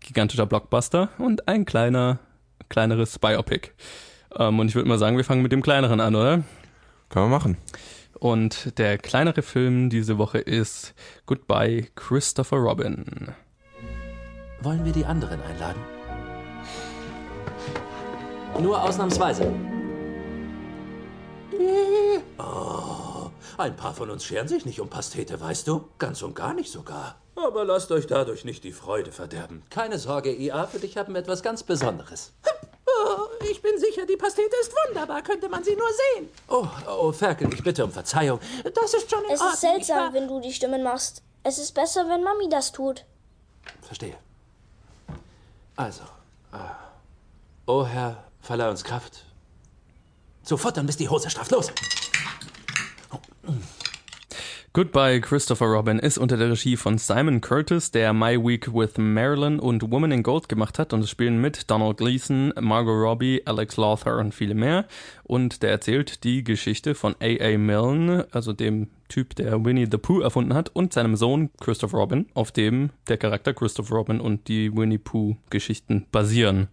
gigantischer Blockbuster und ein kleiner, kleineres Biopic. Ähm, und ich würde mal sagen, wir fangen mit dem kleineren an, oder? Kann man machen. Und der kleinere Film diese Woche ist Goodbye Christopher Robin. Wollen wir die anderen einladen? Nur ausnahmsweise. Oh, ein paar von uns scheren sich nicht um Pastete, weißt du? Ganz und gar nicht sogar. Aber lasst euch dadurch nicht die Freude verderben. Keine Sorge, IA, für dich haben wir etwas ganz Besonderes. Oh, ich bin sicher, die Pastete ist wunderbar. Könnte man sie nur sehen. Oh, oh, Ferkel, ich bitte um Verzeihung. Das ist schon in Es Ordnung. ist seltsam, wenn du die Stimmen machst. Es ist besser, wenn Mami das tut. Verstehe. Also, äh, oh Herr, verleih uns Kraft. So futtern, bis die Hose strafft. Los! Goodbye Christopher Robin ist unter der Regie von Simon Curtis, der My Week with Marilyn und Woman in Gold gemacht hat und es spielen mit Donald Gleason, Margot Robbie, Alex Lothar und viele mehr und der erzählt die Geschichte von A.A. Milne, also dem Typ, der Winnie the Pooh erfunden hat und seinem Sohn Christopher Robin, auf dem der Charakter Christopher Robin und die Winnie Pooh Geschichten basieren.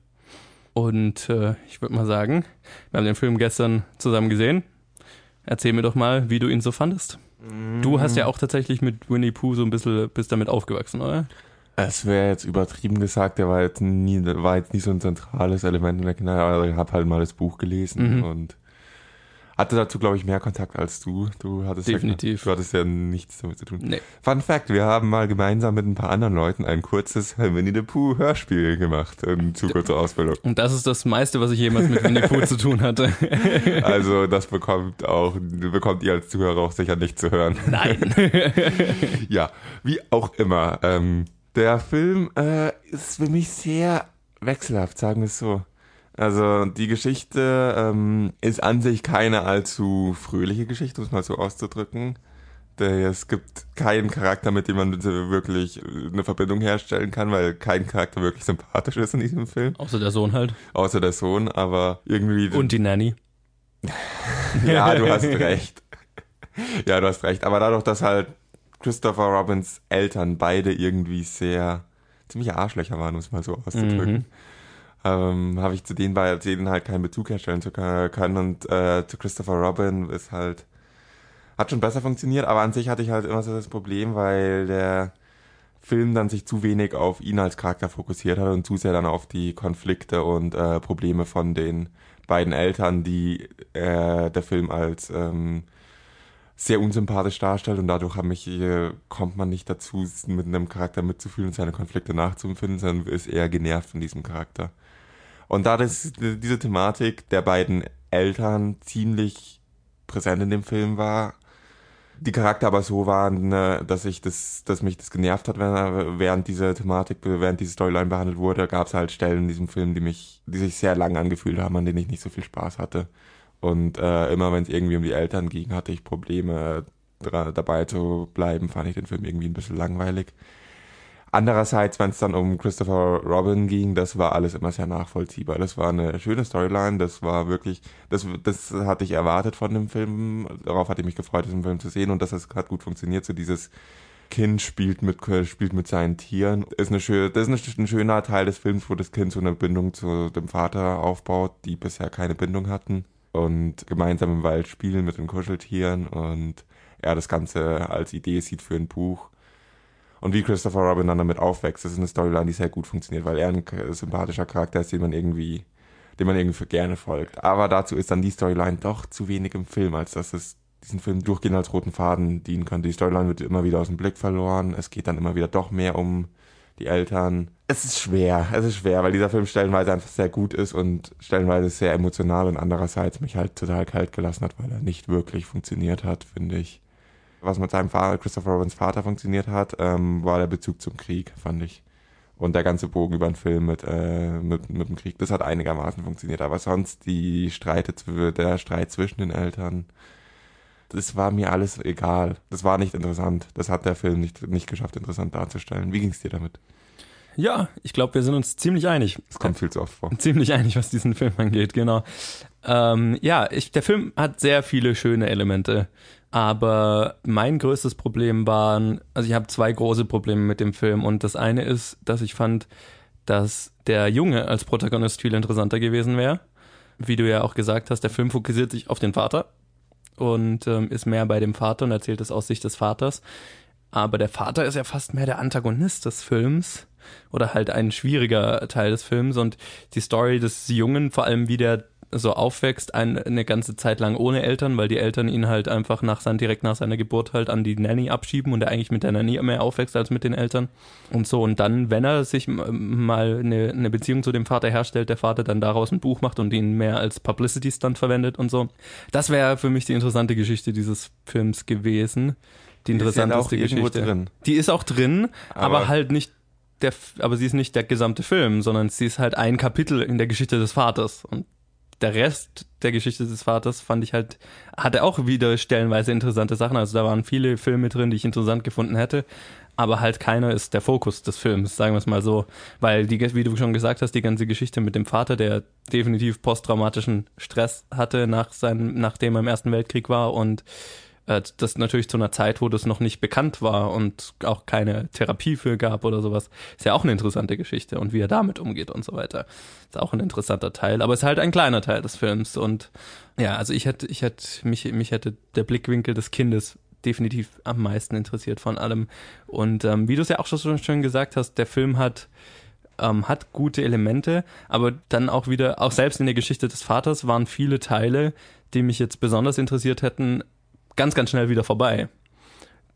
Und äh, ich würde mal sagen, wir haben den Film gestern zusammen gesehen. Erzähl mir doch mal, wie du ihn so fandest. Du hast ja auch tatsächlich mit Winnie Pooh so ein bisschen, bist damit aufgewachsen, oder? Es wäre jetzt übertrieben gesagt, der war jetzt nie, war jetzt nie so ein zentrales Element in der Kindheit, aber ich habe halt mal das Buch gelesen Mhm. und hatte dazu, glaube ich, mehr Kontakt als du. Du hattest Definitiv. Ja, du hattest ja nichts damit zu tun. Nee. Fun Fact, wir haben mal gemeinsam mit ein paar anderen Leuten ein kurzes Winnie the Pooh Hörspiel gemacht im Zuge zur Ausbildung. Und das ist das meiste, was ich jemals mit Winnie Pooh zu tun hatte. Also das bekommt auch, bekommt ihr als Zuhörer auch sicher nicht zu hören. Nein. Ja, wie auch immer. Ähm, der Film äh, ist für mich sehr wechselhaft, sagen wir es so. Also die Geschichte ähm, ist an sich keine allzu fröhliche Geschichte, um es mal so auszudrücken. Es gibt keinen Charakter, mit dem man wirklich eine Verbindung herstellen kann, weil kein Charakter wirklich sympathisch ist in diesem Film, Außer der Sohn halt. außer der Sohn, aber irgendwie... Und die Nanny. Ja, du hast recht. Ja, du hast recht. Aber dadurch, dass halt Christopher Robins Eltern beide irgendwie sehr ziemliche Arschlöcher waren, um es mal so auszudrücken, ähm, habe ich zu denen bei denen halt keinen Bezug herstellen zu können. Und äh, zu Christopher Robin ist halt hat schon besser funktioniert, aber an sich hatte ich halt immer so das Problem, weil der Film dann sich zu wenig auf ihn als Charakter fokussiert hat und zu sehr dann auf die Konflikte und äh, Probleme von den beiden Eltern, die äh, der Film als ähm, sehr unsympathisch darstellt und dadurch hat mich, äh, kommt man nicht dazu, mit einem Charakter mitzufühlen und seine Konflikte nachzuempfinden, sondern ist eher genervt von diesem Charakter. Und da das, diese Thematik der beiden Eltern ziemlich präsent in dem Film war, die Charakter aber so waren, ne, dass ich das, dass mich das genervt hat, wenn, während diese Thematik, während diese Storyline behandelt wurde, gab es halt Stellen in diesem Film, die mich, die sich sehr lang angefühlt haben, an denen ich nicht so viel Spaß hatte. Und äh, immer wenn es irgendwie um die Eltern ging, hatte ich Probleme dabei zu bleiben, fand ich den Film irgendwie ein bisschen langweilig. Andererseits, wenn es dann um Christopher Robin ging, das war alles immer sehr nachvollziehbar. Das war eine schöne Storyline, das war wirklich, das, das hatte ich erwartet von dem Film, darauf hatte ich mich gefreut, diesen Film zu sehen und dass es hat gut funktioniert, so dieses Kind spielt mit, spielt mit seinen Tieren. Ist eine schöne, das ist ein schöner Teil des Films, wo das Kind so eine Bindung zu dem Vater aufbaut, die bisher keine Bindung hatten und gemeinsam im Wald spielen mit den Kuscheltieren und er das Ganze als Idee sieht für ein Buch. Und wie Christopher Robin dann damit aufwächst, das ist eine Storyline, die sehr gut funktioniert, weil er ein sympathischer Charakter ist, den man irgendwie, dem man irgendwie gerne folgt. Aber dazu ist dann die Storyline doch zu wenig im Film, als dass es diesen Film durchgehend als roten Faden dienen könnte. Die Storyline wird immer wieder aus dem Blick verloren. Es geht dann immer wieder doch mehr um die Eltern. Es ist schwer, es ist schwer, weil dieser Film stellenweise einfach sehr gut ist und stellenweise sehr emotional und andererseits mich halt total kalt gelassen hat, weil er nicht wirklich funktioniert hat, finde ich. Was mit seinem Vater, Christopher Robins Vater funktioniert hat, ähm, war der Bezug zum Krieg, fand ich. und der ganze Bogen über den Film mit, äh, mit, mit dem Krieg, das hat einigermaßen funktioniert. Aber sonst die Streite, der Streit zwischen den Eltern, das war mir alles egal. Das war nicht interessant. Das hat der Film nicht, nicht geschafft, interessant darzustellen. Wie ging es dir damit? Ja, ich glaube, wir sind uns ziemlich einig. Es kommt viel zu oft vor. Ziemlich einig, was diesen Film angeht, genau. Ähm, ja, ich, der Film hat sehr viele schöne Elemente. Aber mein größtes Problem waren, also ich habe zwei große Probleme mit dem Film. Und das eine ist, dass ich fand, dass der Junge als Protagonist viel interessanter gewesen wäre. Wie du ja auch gesagt hast, der Film fokussiert sich auf den Vater und ähm, ist mehr bei dem Vater und erzählt es aus Sicht des Vaters. Aber der Vater ist ja fast mehr der Antagonist des Films oder halt ein schwieriger Teil des Films und die Story des Jungen, vor allem wie der so aufwächst, ein, eine ganze Zeit lang ohne Eltern, weil die Eltern ihn halt einfach nach sein, direkt nach seiner Geburt halt an die Nanny abschieben und er eigentlich mit der Nanny mehr aufwächst als mit den Eltern und so. Und dann, wenn er sich mal eine, eine Beziehung zu dem Vater herstellt, der Vater dann daraus ein Buch macht und ihn mehr als Publicity-Stunt verwendet und so. Das wäre für mich die interessante Geschichte dieses Films gewesen. Die interessanteste die Geschichte. Drin. Die ist auch drin, aber, aber halt nicht der, aber sie ist nicht der gesamte Film, sondern sie ist halt ein Kapitel in der Geschichte des Vaters. Und der Rest der Geschichte des Vaters fand ich halt, hatte auch wieder stellenweise interessante Sachen. Also da waren viele Filme drin, die ich interessant gefunden hätte. Aber halt keiner ist der Fokus des Films, sagen wir es mal so. Weil die, wie du schon gesagt hast, die ganze Geschichte mit dem Vater, der definitiv posttraumatischen Stress hatte nach seinem, nachdem er im Ersten Weltkrieg war und äh, das natürlich zu einer Zeit, wo das noch nicht bekannt war und auch keine Therapie für gab oder sowas, ist ja auch eine interessante Geschichte und wie er damit umgeht und so weiter. Ist auch ein interessanter Teil, aber ist halt ein kleiner Teil des Films und ja, also ich hätte, ich hätte, mich, mich hätte der Blickwinkel des Kindes definitiv am meisten interessiert von allem. Und ähm, wie du es ja auch schon schön gesagt hast, der Film hat ähm, hat gute Elemente, aber dann auch wieder, auch selbst in der Geschichte des Vaters waren viele Teile, die mich jetzt besonders interessiert hätten, ganz, ganz schnell wieder vorbei.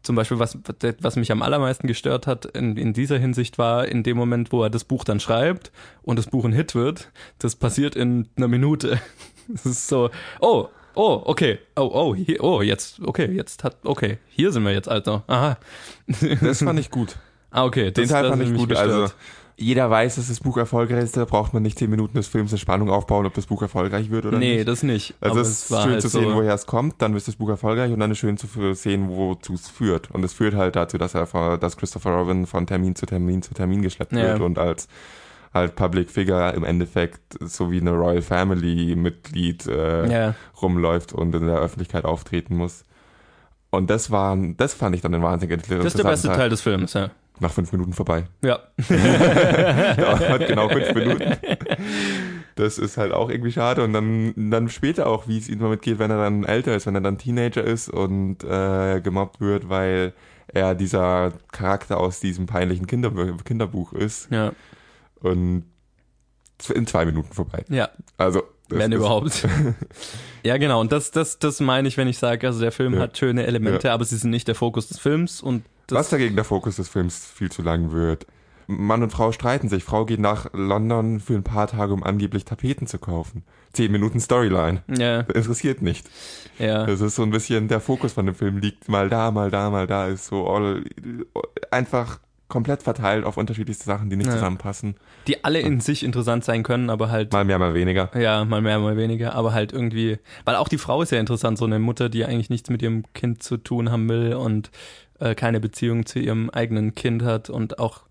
Zum Beispiel, was, was mich am allermeisten gestört hat in, in dieser Hinsicht war, in dem Moment, wo er das Buch dann schreibt und das Buch ein Hit wird, das passiert in einer Minute. Es ist so, oh, oh, okay, oh, oh, hier, oh, jetzt, okay, jetzt hat, okay, hier sind wir jetzt, Alter. Aha. Das fand ich gut. Ah, okay. Den Teil fand ich gut. Gestört. Also, jeder weiß, dass das Buch erfolgreich ist, da braucht man nicht zehn Minuten des Films eine Spannung aufbauen, ob das Buch erfolgreich wird oder nee, nicht. Nee, das nicht. Also es ist schön halt zu sehen, so woher es kommt, dann ist das Buch erfolgreich und dann ist schön zu sehen, wozu es führt. Und es führt halt dazu, dass er dass Christopher Robin von Termin zu Termin zu Termin geschleppt ja. wird und als halt Public Figure im Endeffekt so wie eine Royal Family Mitglied äh, ja. rumläuft und in der Öffentlichkeit auftreten muss. Und das war, das fand ich dann den wahnsinnig interessant. Das ist der beste Teil des Films, ja nach fünf Minuten vorbei. Ja. Dauert genau fünf Minuten. Das ist halt auch irgendwie schade. Und dann, dann später auch, wie es ihm damit geht, wenn er dann älter ist, wenn er dann Teenager ist und äh, gemobbt wird, weil er dieser Charakter aus diesem peinlichen Kinder Kinderbuch ist. Ja. Und in zwei Minuten vorbei. Ja. Also. Wenn überhaupt. ja, genau. Und das, das, das meine ich, wenn ich sage, also der Film ja. hat schöne Elemente, ja. aber sie sind nicht der Fokus des Films und was dagegen der Fokus des Films viel zu lang wird. Mann und Frau streiten sich. Frau geht nach London für ein paar Tage, um angeblich Tapeten zu kaufen. Zehn Minuten Storyline. Ja. Interessiert nicht. Ja. Das ist so ein bisschen, der Fokus von dem Film liegt mal da, mal da, mal da, ist so all, einfach komplett verteilt auf unterschiedlichste Sachen, die nicht ja. zusammenpassen. Die alle in sich interessant sein können, aber halt. Mal mehr, mal weniger. Ja, mal mehr, mal weniger, aber halt irgendwie, weil auch die Frau ist ja interessant, so eine Mutter, die eigentlich nichts mit ihrem Kind zu tun haben will und äh, keine Beziehung zu ihrem eigenen Kind hat und auch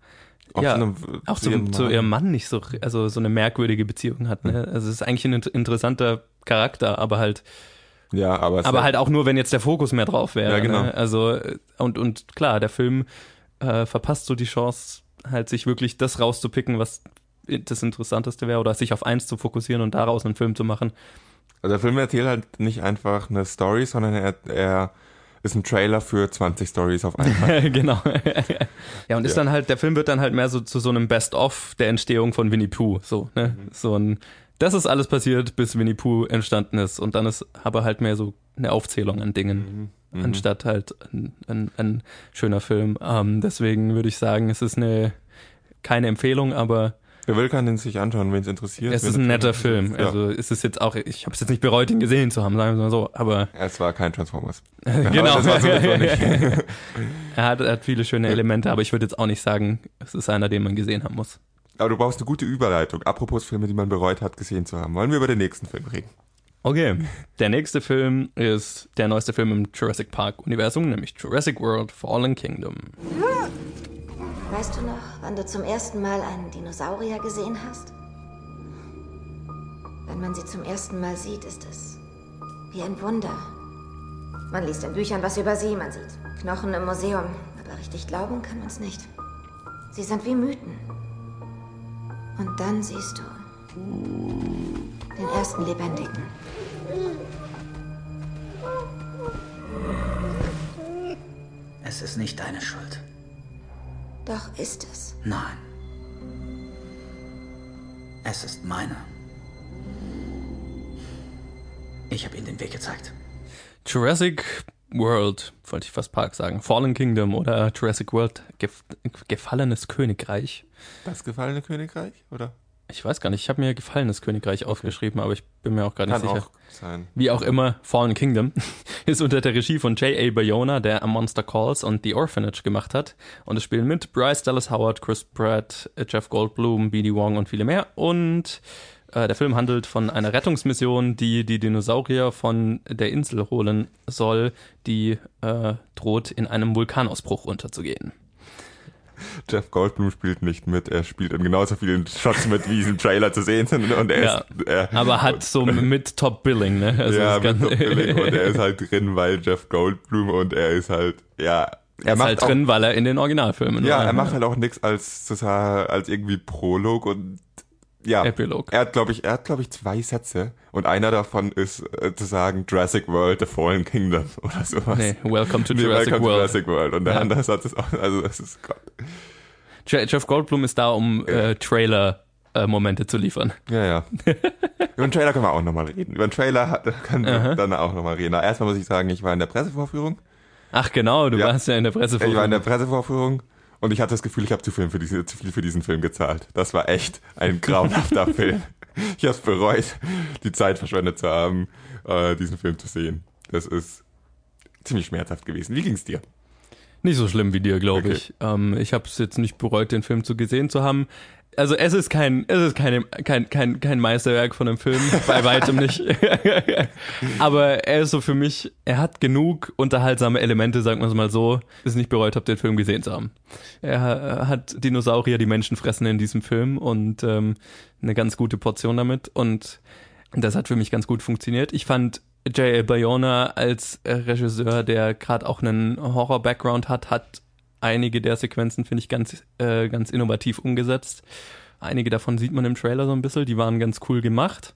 auch, ja, einem, auch zu, ihrem zu, ihrem Mann nicht so, also so eine merkwürdige Beziehung hat. Ne? Also es ist eigentlich ein interessanter Charakter, aber halt ja, aber, aber halt auch nur, wenn jetzt der Fokus mehr drauf wäre. Ja, genau. Ne? Also und und klar, der Film äh, verpasst so die Chance, halt sich wirklich das rauszupicken, was das Interessanteste wäre, oder sich auf eins zu fokussieren und daraus einen Film zu machen. Also der Film erzählt halt nicht einfach eine Story, sondern er, er ist ein Trailer für 20 Stories auf einmal. genau. ja, und ist dann halt, der Film wird dann halt mehr so zu so einem Best-of der Entstehung von Winnie Pooh. So, ne? Mhm. So ein, das ist alles passiert, bis Winnie Pooh entstanden ist. Und dann ist aber halt mehr so eine Aufzählung an Dingen, mhm. mhm. anstatt halt ein, ein, ein schöner Film. Ähm, deswegen würde ich sagen, es ist eine keine Empfehlung, aber Wer will, kann den sich anschauen, wenn es interessiert. Es ist ein netter Film. Ja. Also ist es jetzt auch, ich habe es jetzt nicht bereut, ihn gesehen zu haben, sagen wir mal so, aber es war kein Transformers. genau. er, hat, er hat viele schöne Elemente, aber ich würde jetzt auch nicht sagen, es ist einer, den man gesehen haben muss. Aber du brauchst eine gute Überleitung. Apropos Filme, die man bereut hat, gesehen zu haben. Wollen wir über den nächsten Film reden? Okay, der nächste Film ist der neueste Film im Jurassic Park Universum, nämlich Jurassic World Fallen Kingdom. Weißt du noch, wann du zum ersten Mal einen Dinosaurier gesehen hast? Wenn man sie zum ersten Mal sieht, ist es wie ein Wunder. Man liest in Büchern was über sie, man sieht Knochen im Museum, aber richtig glauben kann man es nicht. Sie sind wie Mythen. Und dann siehst du den ersten Lebendigen. Es ist nicht deine Schuld. Doch ist es. Nein. Es ist meine. Ich habe ihnen den Weg gezeigt. Jurassic World, wollte ich fast Park sagen, Fallen Kingdom oder Jurassic World Gef Gefallenes Königreich. Das gefallene Königreich, oder? Ich weiß gar nicht, ich habe mir Gefallenes Königreich aufgeschrieben, aber ich bin mir auch gar nicht Kann sicher. auch sein. Wie auch immer, Fallen Kingdom ist unter der Regie von J.A. Bayona, der A Monster Calls und The Orphanage gemacht hat. Und es spielen mit Bryce Dallas Howard, Chris Pratt, Jeff Goldblum, B.D. Wong und viele mehr. Und äh, der Film handelt von einer Rettungsmission, die die Dinosaurier von der Insel holen soll, die äh, droht, in einem Vulkanausbruch unterzugehen. Jeff Goldblum spielt nicht mit. Er spielt in genauso vielen Shots mit, wie sie im Trailer zu sehen sind. Und er Ja, ist, er, Aber hat so mit Top Billing, ne? Also ja, mit Top Billing und er ist halt drin, weil Jeff Goldblum und er ist halt, ja, er ist macht halt auch, drin, weil er in den Originalfilmen Ja, war. er macht halt auch nichts als als irgendwie Prolog und ja. Epilog. Er hat, glaube ich, er hat, glaube ich, zwei Sätze und einer davon ist äh, zu sagen Jurassic World, The Fallen Kingdom oder sowas. Nee, Welcome to Nee, Jurassic Welcome to World. Jurassic World. Und der Ja. andere Satz ist auch, also das ist Gott. Je- Jeff Goldblum ist da, um äh, Trailer-Momente zu liefern. Ja, ja. Über den Trailer können wir auch nochmal reden. Über den Trailer können wir dann auch nochmal reden. Aber erstmal muss ich sagen, ich war in der Pressevorführung. Ach genau, du Ja. warst ja in der Presse. Ich war in der Pressevorführung und ich hatte das Gefühl, ich habe zu, viel für diese, zu viel für diesen Film gezahlt. Das war echt ein grauenhafter Film. Ich habe es bereut, die Zeit verschwendet zu haben, äh, diesen Film zu sehen. Das ist ziemlich schmerzhaft gewesen. Wie ging's dir? Nicht so schlimm wie dir, glaube Okay. ich. Ähm, ich habe es jetzt nicht bereut, den Film zu gesehen zu haben. Also es ist kein, es ist keine, kein, kein, kein Meisterwerk von einem Film, bei weitem nicht. Aber er ist so für mich, er hat genug unterhaltsame Elemente, sagen wir es mal so, dass ich nicht bereut habe, den Film gesehen zu haben. Er hat Dinosaurier, die Menschen fressen in diesem Film und ähm, eine ganz gute Portion damit und das hat für mich ganz gut funktioniert. Ich fand J.A. Bayona als Regisseur, der gerade auch einen Horror-Background hat, hat einige der Sequenzen, finde ich, ganz, äh, ganz innovativ umgesetzt. Einige davon sieht man im Trailer so ein bisschen, die waren ganz cool gemacht.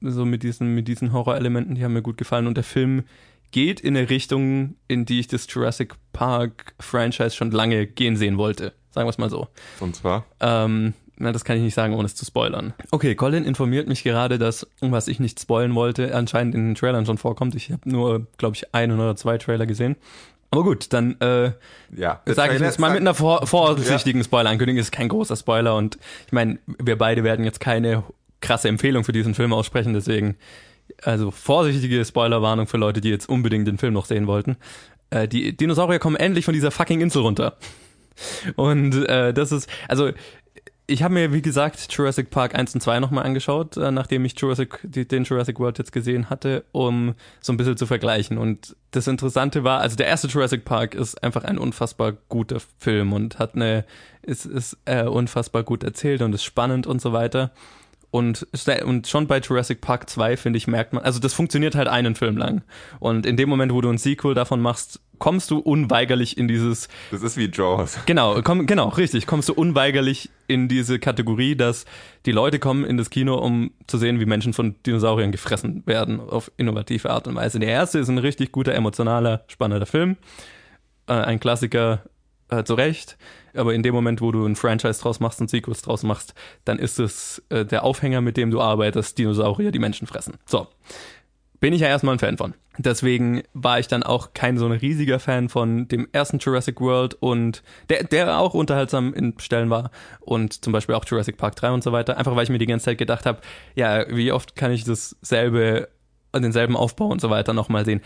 So mit diesen, mit diesen Horrorelementen, die haben mir gut gefallen. Und der Film geht in eine Richtung, in die ich das Jurassic Park Franchise schon lange gehen sehen wollte. Sagen wir es mal so. Und zwar? Ähm, na, das kann ich nicht sagen, ohne es zu spoilern. Okay, Colin informiert mich gerade, dass, was ich nicht spoilen wollte, anscheinend in den Trailern schon vorkommt. Ich habe nur, glaube ich, ein oder zwei Trailer gesehen. Aber gut, dann äh, Ja. Sage ich jetzt mal mit einer vor, vorsichtigen Spoiler-Ankündigung. Ist kein großer Spoiler und ich meine, wir beide werden jetzt keine krasse Empfehlung für diesen Film aussprechen, deswegen also vorsichtige Spoilerwarnung für Leute, die jetzt unbedingt den Film noch sehen wollten. Äh, die Dinosaurier kommen endlich von dieser fucking Insel runter. Und äh, das ist, also ich habe mir, wie gesagt, Jurassic Park 1 und 2 nochmal angeschaut, äh, nachdem ich Jurassic, die, den Jurassic World jetzt gesehen hatte, um so ein bisschen zu vergleichen. Und das Interessante war, also der erste Jurassic Park ist einfach ein unfassbar guter Film und hat eine, ist, ist äh, unfassbar gut erzählt und ist spannend und so weiter. Und, und schon bei Jurassic Park 2, finde ich, merkt man, also das funktioniert halt einen Film lang. Und in dem Moment, wo du ein Sequel davon machst, kommst du unweigerlich in dieses, Das ist wie Jaws. Genau, komm, genau, richtig. Kommst du unweigerlich in diese Kategorie, dass die Leute kommen in das Kino, um zu sehen, wie Menschen von Dinosauriern gefressen werden, auf innovative Art und Weise. Der erste ist ein richtig guter, emotionaler, spannender Film. Äh, ein Klassiker äh, zu Recht. Aber in dem Moment, wo du ein Franchise draus machst, ein Sequels draus machst, dann ist es äh, der Aufhänger, mit dem du arbeitest, Dinosaurier, die Menschen fressen. So. bin ich ja erstmal ein Fan von. Deswegen war ich dann auch kein so ein riesiger Fan von dem ersten Jurassic World und der, der auch unterhaltsam in Stellen war und zum Beispiel auch Jurassic Park 3 und so weiter. Einfach weil ich mir die ganze Zeit gedacht habe, ja, wie oft kann ich dasselbe, denselben Aufbau und so weiter nochmal sehen.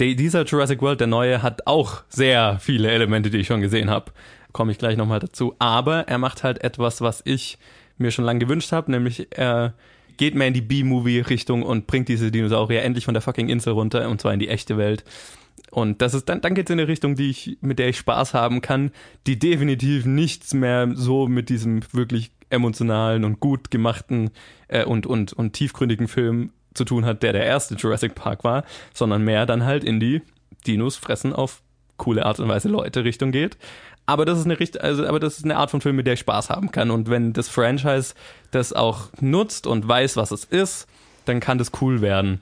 Die, dieser Jurassic World, der neue, hat auch sehr viele Elemente, die ich schon gesehen habe. Komme ich gleich nochmal dazu. Aber er macht halt etwas, was ich mir schon lange gewünscht habe, nämlich er geht mehr in die B-Movie-Richtung und bringt diese Dinosaurier endlich von der fucking Insel runter und zwar in die echte Welt. Und das ist dann, dann geht's in eine Richtung, die ich, mit der ich Spaß haben kann, die definitiv nichts mehr so mit diesem wirklich emotionalen und gut gemachten äh, und, und, und tiefgründigen Film zu tun hat, der der erste Jurassic Park war, sondern mehr dann halt in die Dinos fressen auf coole Art und Weise Leute Richtung geht. Aber das ist eine Richt also, aber das ist eine Art von Film, mit der ich Spaß haben kann. Und wenn das Franchise das auch nutzt und weiß, was es ist, dann kann das cool werden.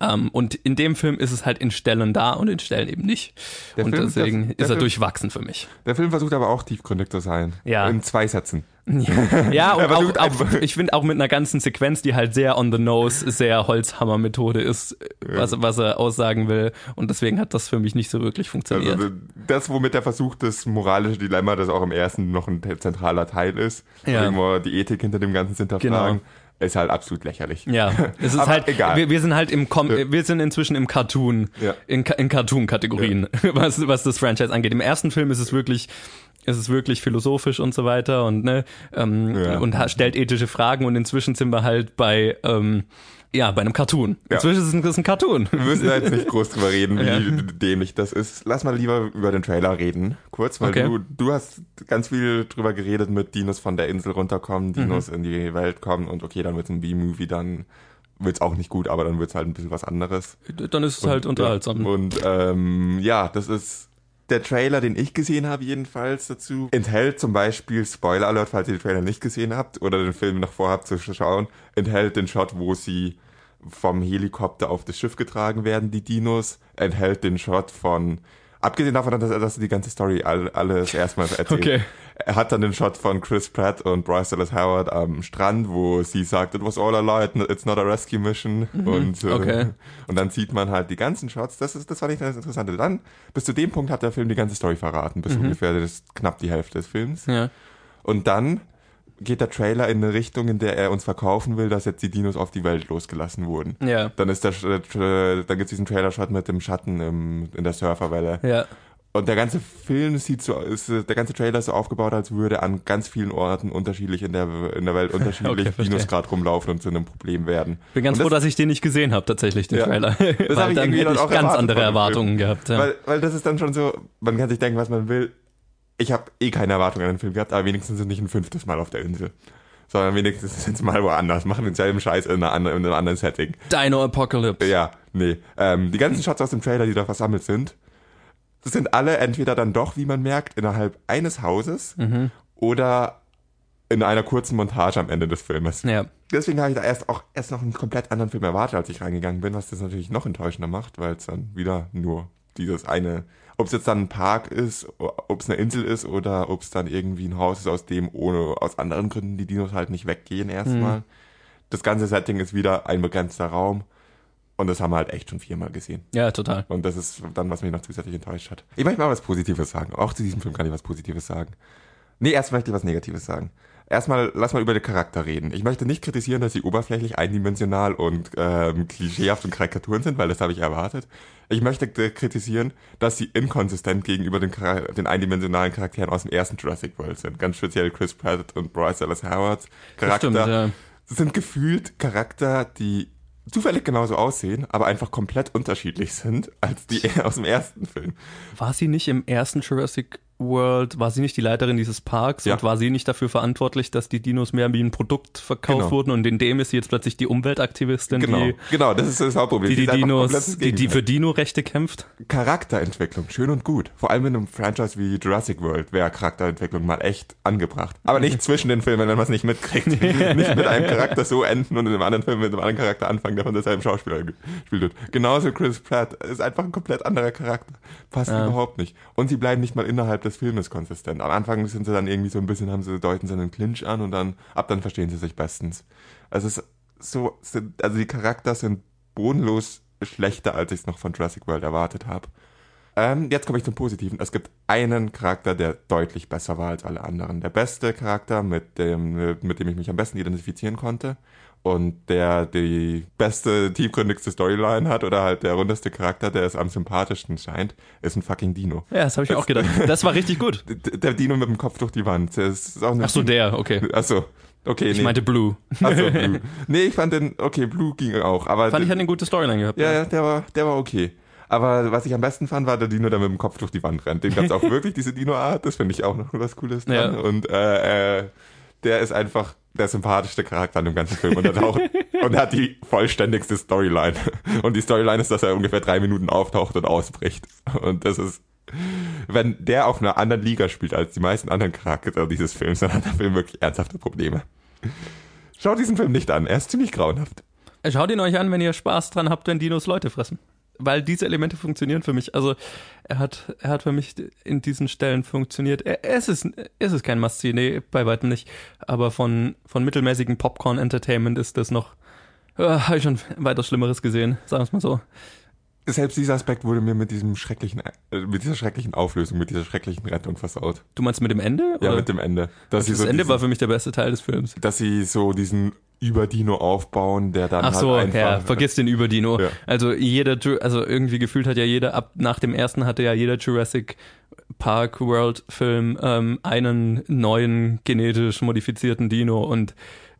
Um, und in dem Film ist es halt in Stellen da und in Stellen eben nicht. Der und Film- deswegen der- der ist er Film- durchwachsen für mich. Der Film versucht aber auch tiefgründig zu sein. Ja. In zwei Sätzen. Ja, und Er auch, auch ich finde auch mit einer ganzen Sequenz, die halt sehr on the nose, sehr Holzhammer-Methode ist, was, was er aussagen will. Und deswegen hat das für mich nicht so wirklich funktioniert. Also das, womit er versucht, das moralische Dilemma, das auch im ersten noch ein zentraler Teil ist, Ja. irgendwo die Ethik hinter dem Ganzen zu hinterfragen, ist halt absolut lächerlich. Ja, es ist halt, egal. Wir, wir sind halt im, Com Ja. wir sind inzwischen im Cartoon, Ja. in, in Cartoon-Kategorien, was, was das Franchise angeht. Im ersten Film ist es wirklich, ist es wirklich philosophisch und so weiter und ne, ähm, Ja. und stellt ethische Fragen und inzwischen sind wir halt bei, ähm, ja, bei einem Cartoon. Ja. Inzwischen ist es ein, ist ein Cartoon. Wir müssen da jetzt nicht groß drüber reden, wie Ja. dämlich das ist. Lass mal lieber über den Trailer reden, kurz, weil Okay. du, du hast ganz viel drüber geredet mit Dinos von der Insel runterkommen, Dinos Mhm. in die Welt kommen und okay, dann wird's ein B-Movie, dann wird's auch nicht gut, aber dann wird's halt ein bisschen was anderes. Dann ist es halt unterhaltsam. Und ähm, ja, das ist der Trailer, den ich gesehen habe, jedenfalls dazu, enthält zum Beispiel, Spoiler Alert, falls ihr den Trailer nicht gesehen habt oder den Film noch vorhabt zu schauen, enthält den Shot, wo sie vom Helikopter auf das Schiff getragen werden, die Dinos, enthält den Shot von, abgesehen davon, dass er, dass er die ganze Story all, alles erstmal erzählt. Okay. Er hat dann den Shot von Chris Pratt und Bryce Dallas Howard am Strand, wo sie sagt, it was all a lie, it's not a rescue mission. Und, äh, Mhm. okay. und dann sieht man halt die ganzen Shots. Das ist, das fand ich das Interessante. Dann, bis zu dem Punkt hat der Film die ganze Story verraten, bis ungefähr das, knapp die Hälfte des Films. Ja. Und dann geht der Trailer in eine Richtung, in der er uns verkaufen will, dass jetzt die Dinos auf die Welt losgelassen wurden. Ja. Dann ist der, äh, dann gibt's diesen Trailer-Shot mit dem Schatten im, in der Surferwelle. Ja. Und der ganze Film sieht so, ist, der ganze Trailer ist so aufgebaut, als würde an ganz vielen Orten unterschiedlich in der, in der Welt unterschiedlich Okay. Dinos gerade rumlaufen und zu einem Problem werden. Bin ganz Und froh, das, dass ich den nicht gesehen habe, tatsächlich, den Ja. Trailer. hab Weil ich dann irgendwie hätte ich auch ganz andere Erwartungen gehabt. Ja. Weil, weil das ist dann schon so, man kann sich denken, was man will. Ich habe eh keine Erwartungen an den Film gehabt, aber wenigstens sind nicht ein fünftes Mal auf der Insel. Sondern wenigstens sind sie mal woanders, machen denselben Scheiß in, einer anderen, in einem anderen Setting. Dino Apocalypse. Ja, nee. Ähm, die ganzen Shots aus dem Trailer, die da versammelt sind, sind alle entweder dann doch, wie man merkt, innerhalb eines Hauses Mhm. oder in einer kurzen Montage am Ende des Filmes. Ja. Deswegen habe ich da erst auch erst noch einen komplett anderen Film erwartet, als ich reingegangen bin, was das natürlich noch enttäuschender macht, weil es dann wieder nur dieses eine, ob es jetzt dann ein Park ist, ob es eine Insel ist oder ob es dann irgendwie ein Haus ist, aus dem ohne aus anderen Gründen die Dinos halt nicht weggehen erstmal. Das ganze Setting ist wieder ein begrenzter Raum und das haben wir halt echt schon viermal gesehen. Ja, total. Und das ist dann, was mich noch zusätzlich enttäuscht hat. Ich möchte mal was Positives sagen. Auch zu diesem Film kann ich was Positives sagen. Nee, erst möchte ich was Negatives sagen. Erstmal, lass mal über den Charakter reden. Ich möchte nicht kritisieren, dass sie oberflächlich, eindimensional und ähm, klischeehaft und Karikaturen sind, weil das habe ich erwartet. Ich möchte kritisieren, dass sie inkonsistent gegenüber den, den eindimensionalen Charakteren aus dem ersten Jurassic World sind. Ganz speziell Chris Pratt und Bryce Dallas Howard. Charakter stimmt, ja. sind gefühlt Charakter, die zufällig genauso aussehen, aber einfach komplett unterschiedlich sind als die aus dem ersten Film. War sie nicht im ersten Jurassic World, war sie nicht die Leiterin dieses Parks Ja. und war sie nicht dafür verantwortlich, dass die Dinos mehr wie ein Produkt verkauft Genau. wurden und in dem ist sie jetzt plötzlich die Umweltaktivistin, Genau, die, genau, das ist das Hauptproblem. die die einfach Dinos, die, die für Dino-Rechte kämpft? Charakterentwicklung, schön und gut. Vor allem in einem Franchise wie Jurassic World wäre Charakterentwicklung mal echt angebracht. Aber nicht zwischen den Filmen, wenn man es nicht mitkriegt. nicht mit einem Charakter so enden und in einem anderen Film mit einem anderen Charakter anfangen, der von derselben Schauspieler gespielt wird. Genauso Chris Pratt ist einfach ein komplett anderer Charakter. Passt Ja. überhaupt nicht. Und sie bleiben nicht mal innerhalb des Filmes konsistent. Am Anfang sind sie dann irgendwie so ein bisschen, haben sie, deuten sie einen Clinch an und dann, ab dann verstehen sie sich bestens. Also es ist so, sind, also die Charakter sind bodenlos schlechter, als ich es noch von Jurassic World erwartet habe. Ähm, jetzt komme ich zum Positiven. Es gibt einen Charakter, der deutlich besser war als alle anderen. Der beste Charakter, mit dem, mit dem ich mich am besten identifizieren konnte und der die beste, tiefgründigste Storyline hat oder halt der rundeste Charakter, der es am sympathischsten scheint, ist ein fucking Dino. Ja, das habe ich mir auch gedacht. Das war richtig gut. Der Dino mit dem Kopf durch die Wand. Das Ach so, der, okay. Achso, okay, Ich nee. meinte Blue. Achso, Blue. Nee, ich fand den, okay, Blue ging auch, aber Fand ich hat eine gute Storyline gehabt. ja, ja, der war, der war okay. Aber was ich am besten fand, war der Dino, der mit dem Kopf durch die Wand rennt. Den gab's auch wirklich, diese Dino-Art. Das finde ich auch noch was Cooles dran. Ja. Und äh, äh, der ist einfach der sympathischste Charakter in dem ganzen Film. Und er, taucht, und er hat die vollständigste Storyline. Und die Storyline ist, dass er ungefähr drei Minuten auftaucht und ausbricht. Und das ist, wenn der auf einer anderen Liga spielt als die meisten anderen Charaktere dieses Films, dann hat der Film wirklich ernsthafte Probleme. Schaut diesen Film nicht an, er ist ziemlich grauenhaft. Schaut ihn euch an, wenn ihr Spaß dran habt, wenn Dinos Leute fressen. Weil diese Elemente funktionieren für mich. Also er hat, er hat für mich in diesen Stellen funktioniert. Er, es ist, es ist kein Must-See, nee, bei weitem nicht. Aber von, von mittelmäßigen Popcorn-Entertainment ist das noch, äh, habe ich schon weiter Schlimmeres gesehen, sagen wir es mal so. Selbst dieser Aspekt wurde mir mit diesem schrecklichen, äh, mit dieser schrecklichen Auflösung, mit dieser schrecklichen Rettung versaut. Du meinst mit dem Ende? Ja, oder? mit dem Ende. Dass sie das so Ende diesen, war für mich der beste Teil des Films. dass sie so diesen Überdino aufbauen, der dann Ach so, halt einfach. ja, vergiss den Überdino. Ja. Also jeder, also irgendwie gefühlt hat ja jeder, ab nach dem ersten hatte ja jeder Jurassic Park World Film ähm, einen neuen genetisch modifizierten Dino und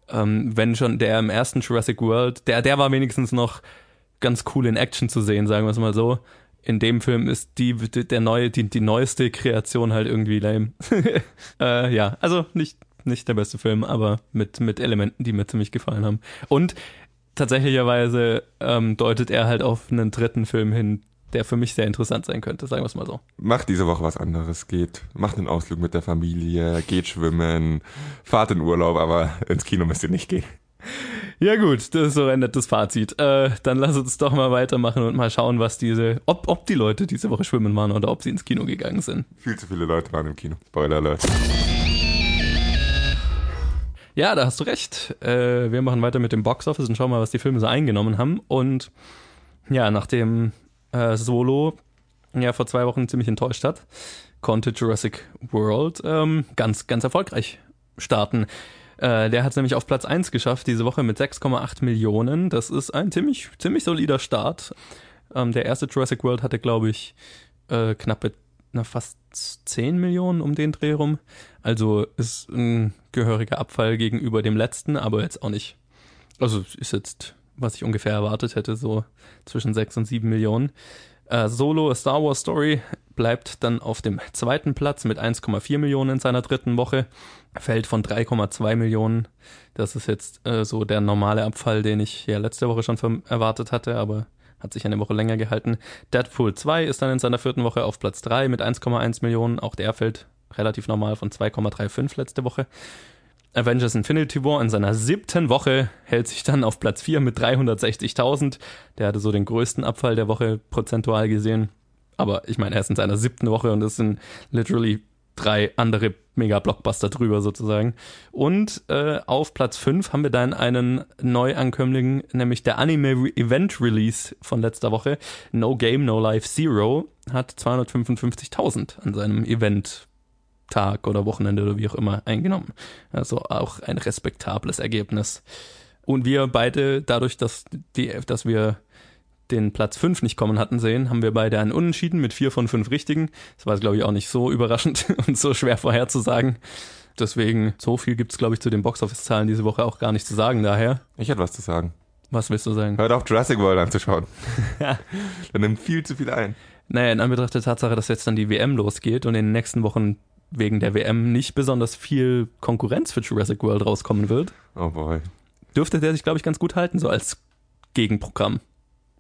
ähm, wenn schon der im ersten Jurassic World, der, der war wenigstens noch ganz cool in Action zu sehen, sagen wir es mal so. In dem Film ist die, der neue, die, die neueste Kreation halt irgendwie lame. äh, ja, also nicht, nicht der beste Film, aber mit, mit Elementen, die mir ziemlich gefallen haben. Und tatsächlicherweise ähm, deutet er halt auf einen dritten Film hin, der für mich sehr interessant sein könnte, sagen wir es mal so. Macht diese Woche was anderes, geht, macht einen Ausflug mit der Familie, geht schwimmen, fahrt in Urlaub, aber ins Kino müsst ihr nicht gehen. Ja gut, das ist so ein nettes Fazit. Äh, dann lass uns doch mal weitermachen und mal schauen, was diese, ob, ob die Leute diese Woche schwimmen waren oder ob sie ins Kino gegangen sind. Viel zu viele Leute waren im Kino. Spoiler alert. Ja, da hast du recht. Äh, wir machen weiter mit dem Boxoffice und schauen mal, was die Filme so eingenommen haben. Und ja, nachdem äh, Solo ja vor zwei Wochen ziemlich enttäuscht hat, konnte Jurassic World ähm, ganz, ganz erfolgreich starten. Äh, der hat es nämlich auf Platz 1 geschafft diese Woche mit 6,8 Millionen. Das ist ein ziemlich, ziemlich solider Start. Ähm, der erste Jurassic World hatte, glaube ich, äh, knappe na, fast 10 Millionen um den Dreh rum. Also ist ein gehöriger Abfall gegenüber dem letzten, aber jetzt auch nicht. Also ist jetzt, was ich ungefähr erwartet hätte, so zwischen 6 und 7 Millionen. Äh, Solo A Star Wars Story bleibt dann auf dem zweiten Platz mit 1,4 Millionen in seiner dritten Woche. Fällt von 3,2 Millionen. Das ist jetzt äh, so der normale Abfall, den ich ja letzte Woche schon erwartet hatte, aber hat sich eine Woche länger gehalten. Deadpool 2 ist dann in seiner vierten Woche auf Platz 3 mit 1,1 Millionen. Auch der fällt relativ normal von 2,35 letzte Woche. Avengers Infinity War in seiner siebten Woche hält sich dann auf Platz 4 mit 360.000. Der hatte so den größten Abfall der Woche prozentual gesehen. Aber ich meine, er ist in seiner siebten Woche und es sind literally drei andere Mega-Blockbuster drüber sozusagen. Und äh, auf Platz 5 haben wir dann einen Neuankömmling, nämlich der Anime-Event-Release von letzter Woche. No Game, No Life Zero hat 255.000 an seinem Event Tag oder Wochenende oder wie auch immer eingenommen. Also auch ein respektables Ergebnis. Und wir beide, dadurch, dass, die, dass wir den Platz 5 nicht kommen hatten sehen, haben wir beide einen Unentschieden mit vier von fünf Richtigen. Das war, glaube ich, auch nicht so überraschend und so schwer vorherzusagen. Deswegen, so viel gibt's glaube ich, zu den Boxoffice-Zahlen diese Woche auch gar nicht zu sagen. Daher, Ich hätte was zu sagen. was willst du sagen? Hört auf Jurassic World anzuschauen. Der nimmt viel zu viel ein. Naja, in Anbetracht der Tatsache, dass jetzt dann die WM losgeht und in den nächsten Wochen wegen der WM nicht besonders viel Konkurrenz für Jurassic World rauskommen wird, Oh boy. dürfte der sich, glaube ich, ganz gut halten, so als Gegenprogramm.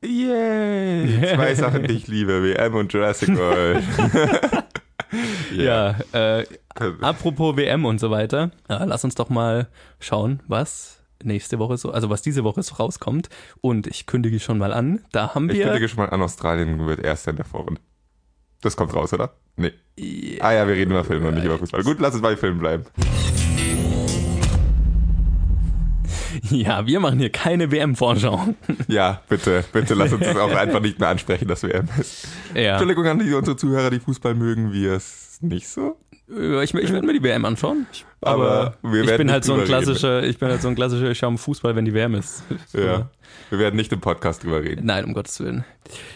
Yay! Zwei Sachen, die ich liebe. WM und Jurassic World. Ja, äh, apropos WM und so weiter, äh, lass uns doch mal schauen, was nächste Woche so, also was diese Woche so rauskommt. Und ich kündige schon mal an, da haben Ich wir. kündige schon mal an, Australien wird Erster in der Vorrunde. Das kommt raus, oder? Nee. Ah ja, wir reden über Filme und nicht über Fußball. Gut, lass uns bei Filmen bleiben. Ja, wir machen hier keine WM-Vorschau. Ja, bitte, bitte lass uns das auch einfach nicht mehr ansprechen, dass WM ist. Ja. Entschuldigung an die, unsere Zuhörer, die Fußball mögen, wir es nicht so. Äh, Ich, ich werde mir die WM anschauen. Aber wir ich bin halt so ein drüber reden. klassischer, ich bin halt so ein klassischer, ich schaue Fußball, wenn die WM ist. Ja. Wir werden nicht im Podcast drüber reden. Nein, um Gottes Willen.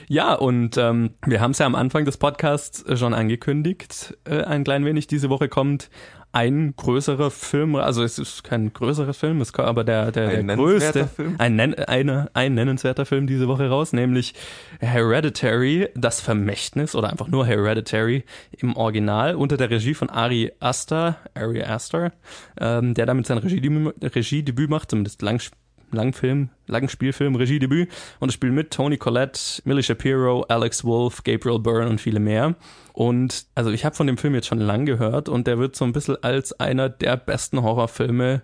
Ja, und ähm, wir haben es ja am Anfang des Podcasts schon angekündigt, äh, ein klein wenig. Diese Woche kommt ein größerer Film, also es ist kein größerer Film, es kommt aber der, der, Ein der größte, Film? Ein, eine, ein nennenswerter Film diese Woche raus, nämlich Hereditary, das Vermächtnis oder einfach nur Hereditary im Original unter der Regie von Ari Aster, Ari Aster, ähm, der damit sein Regiedebüt, Regiedebüt macht, zumindest lang, Langfilm, Langspielfilm, Regiedebüt und es spielen mit Tony Collette, Millie Shapiro, Alex Wolff, Gabriel Byrne und viele mehr. Und also ich habe von dem Film jetzt schon lang gehört und der wird so ein bisschen als einer der besten Horrorfilme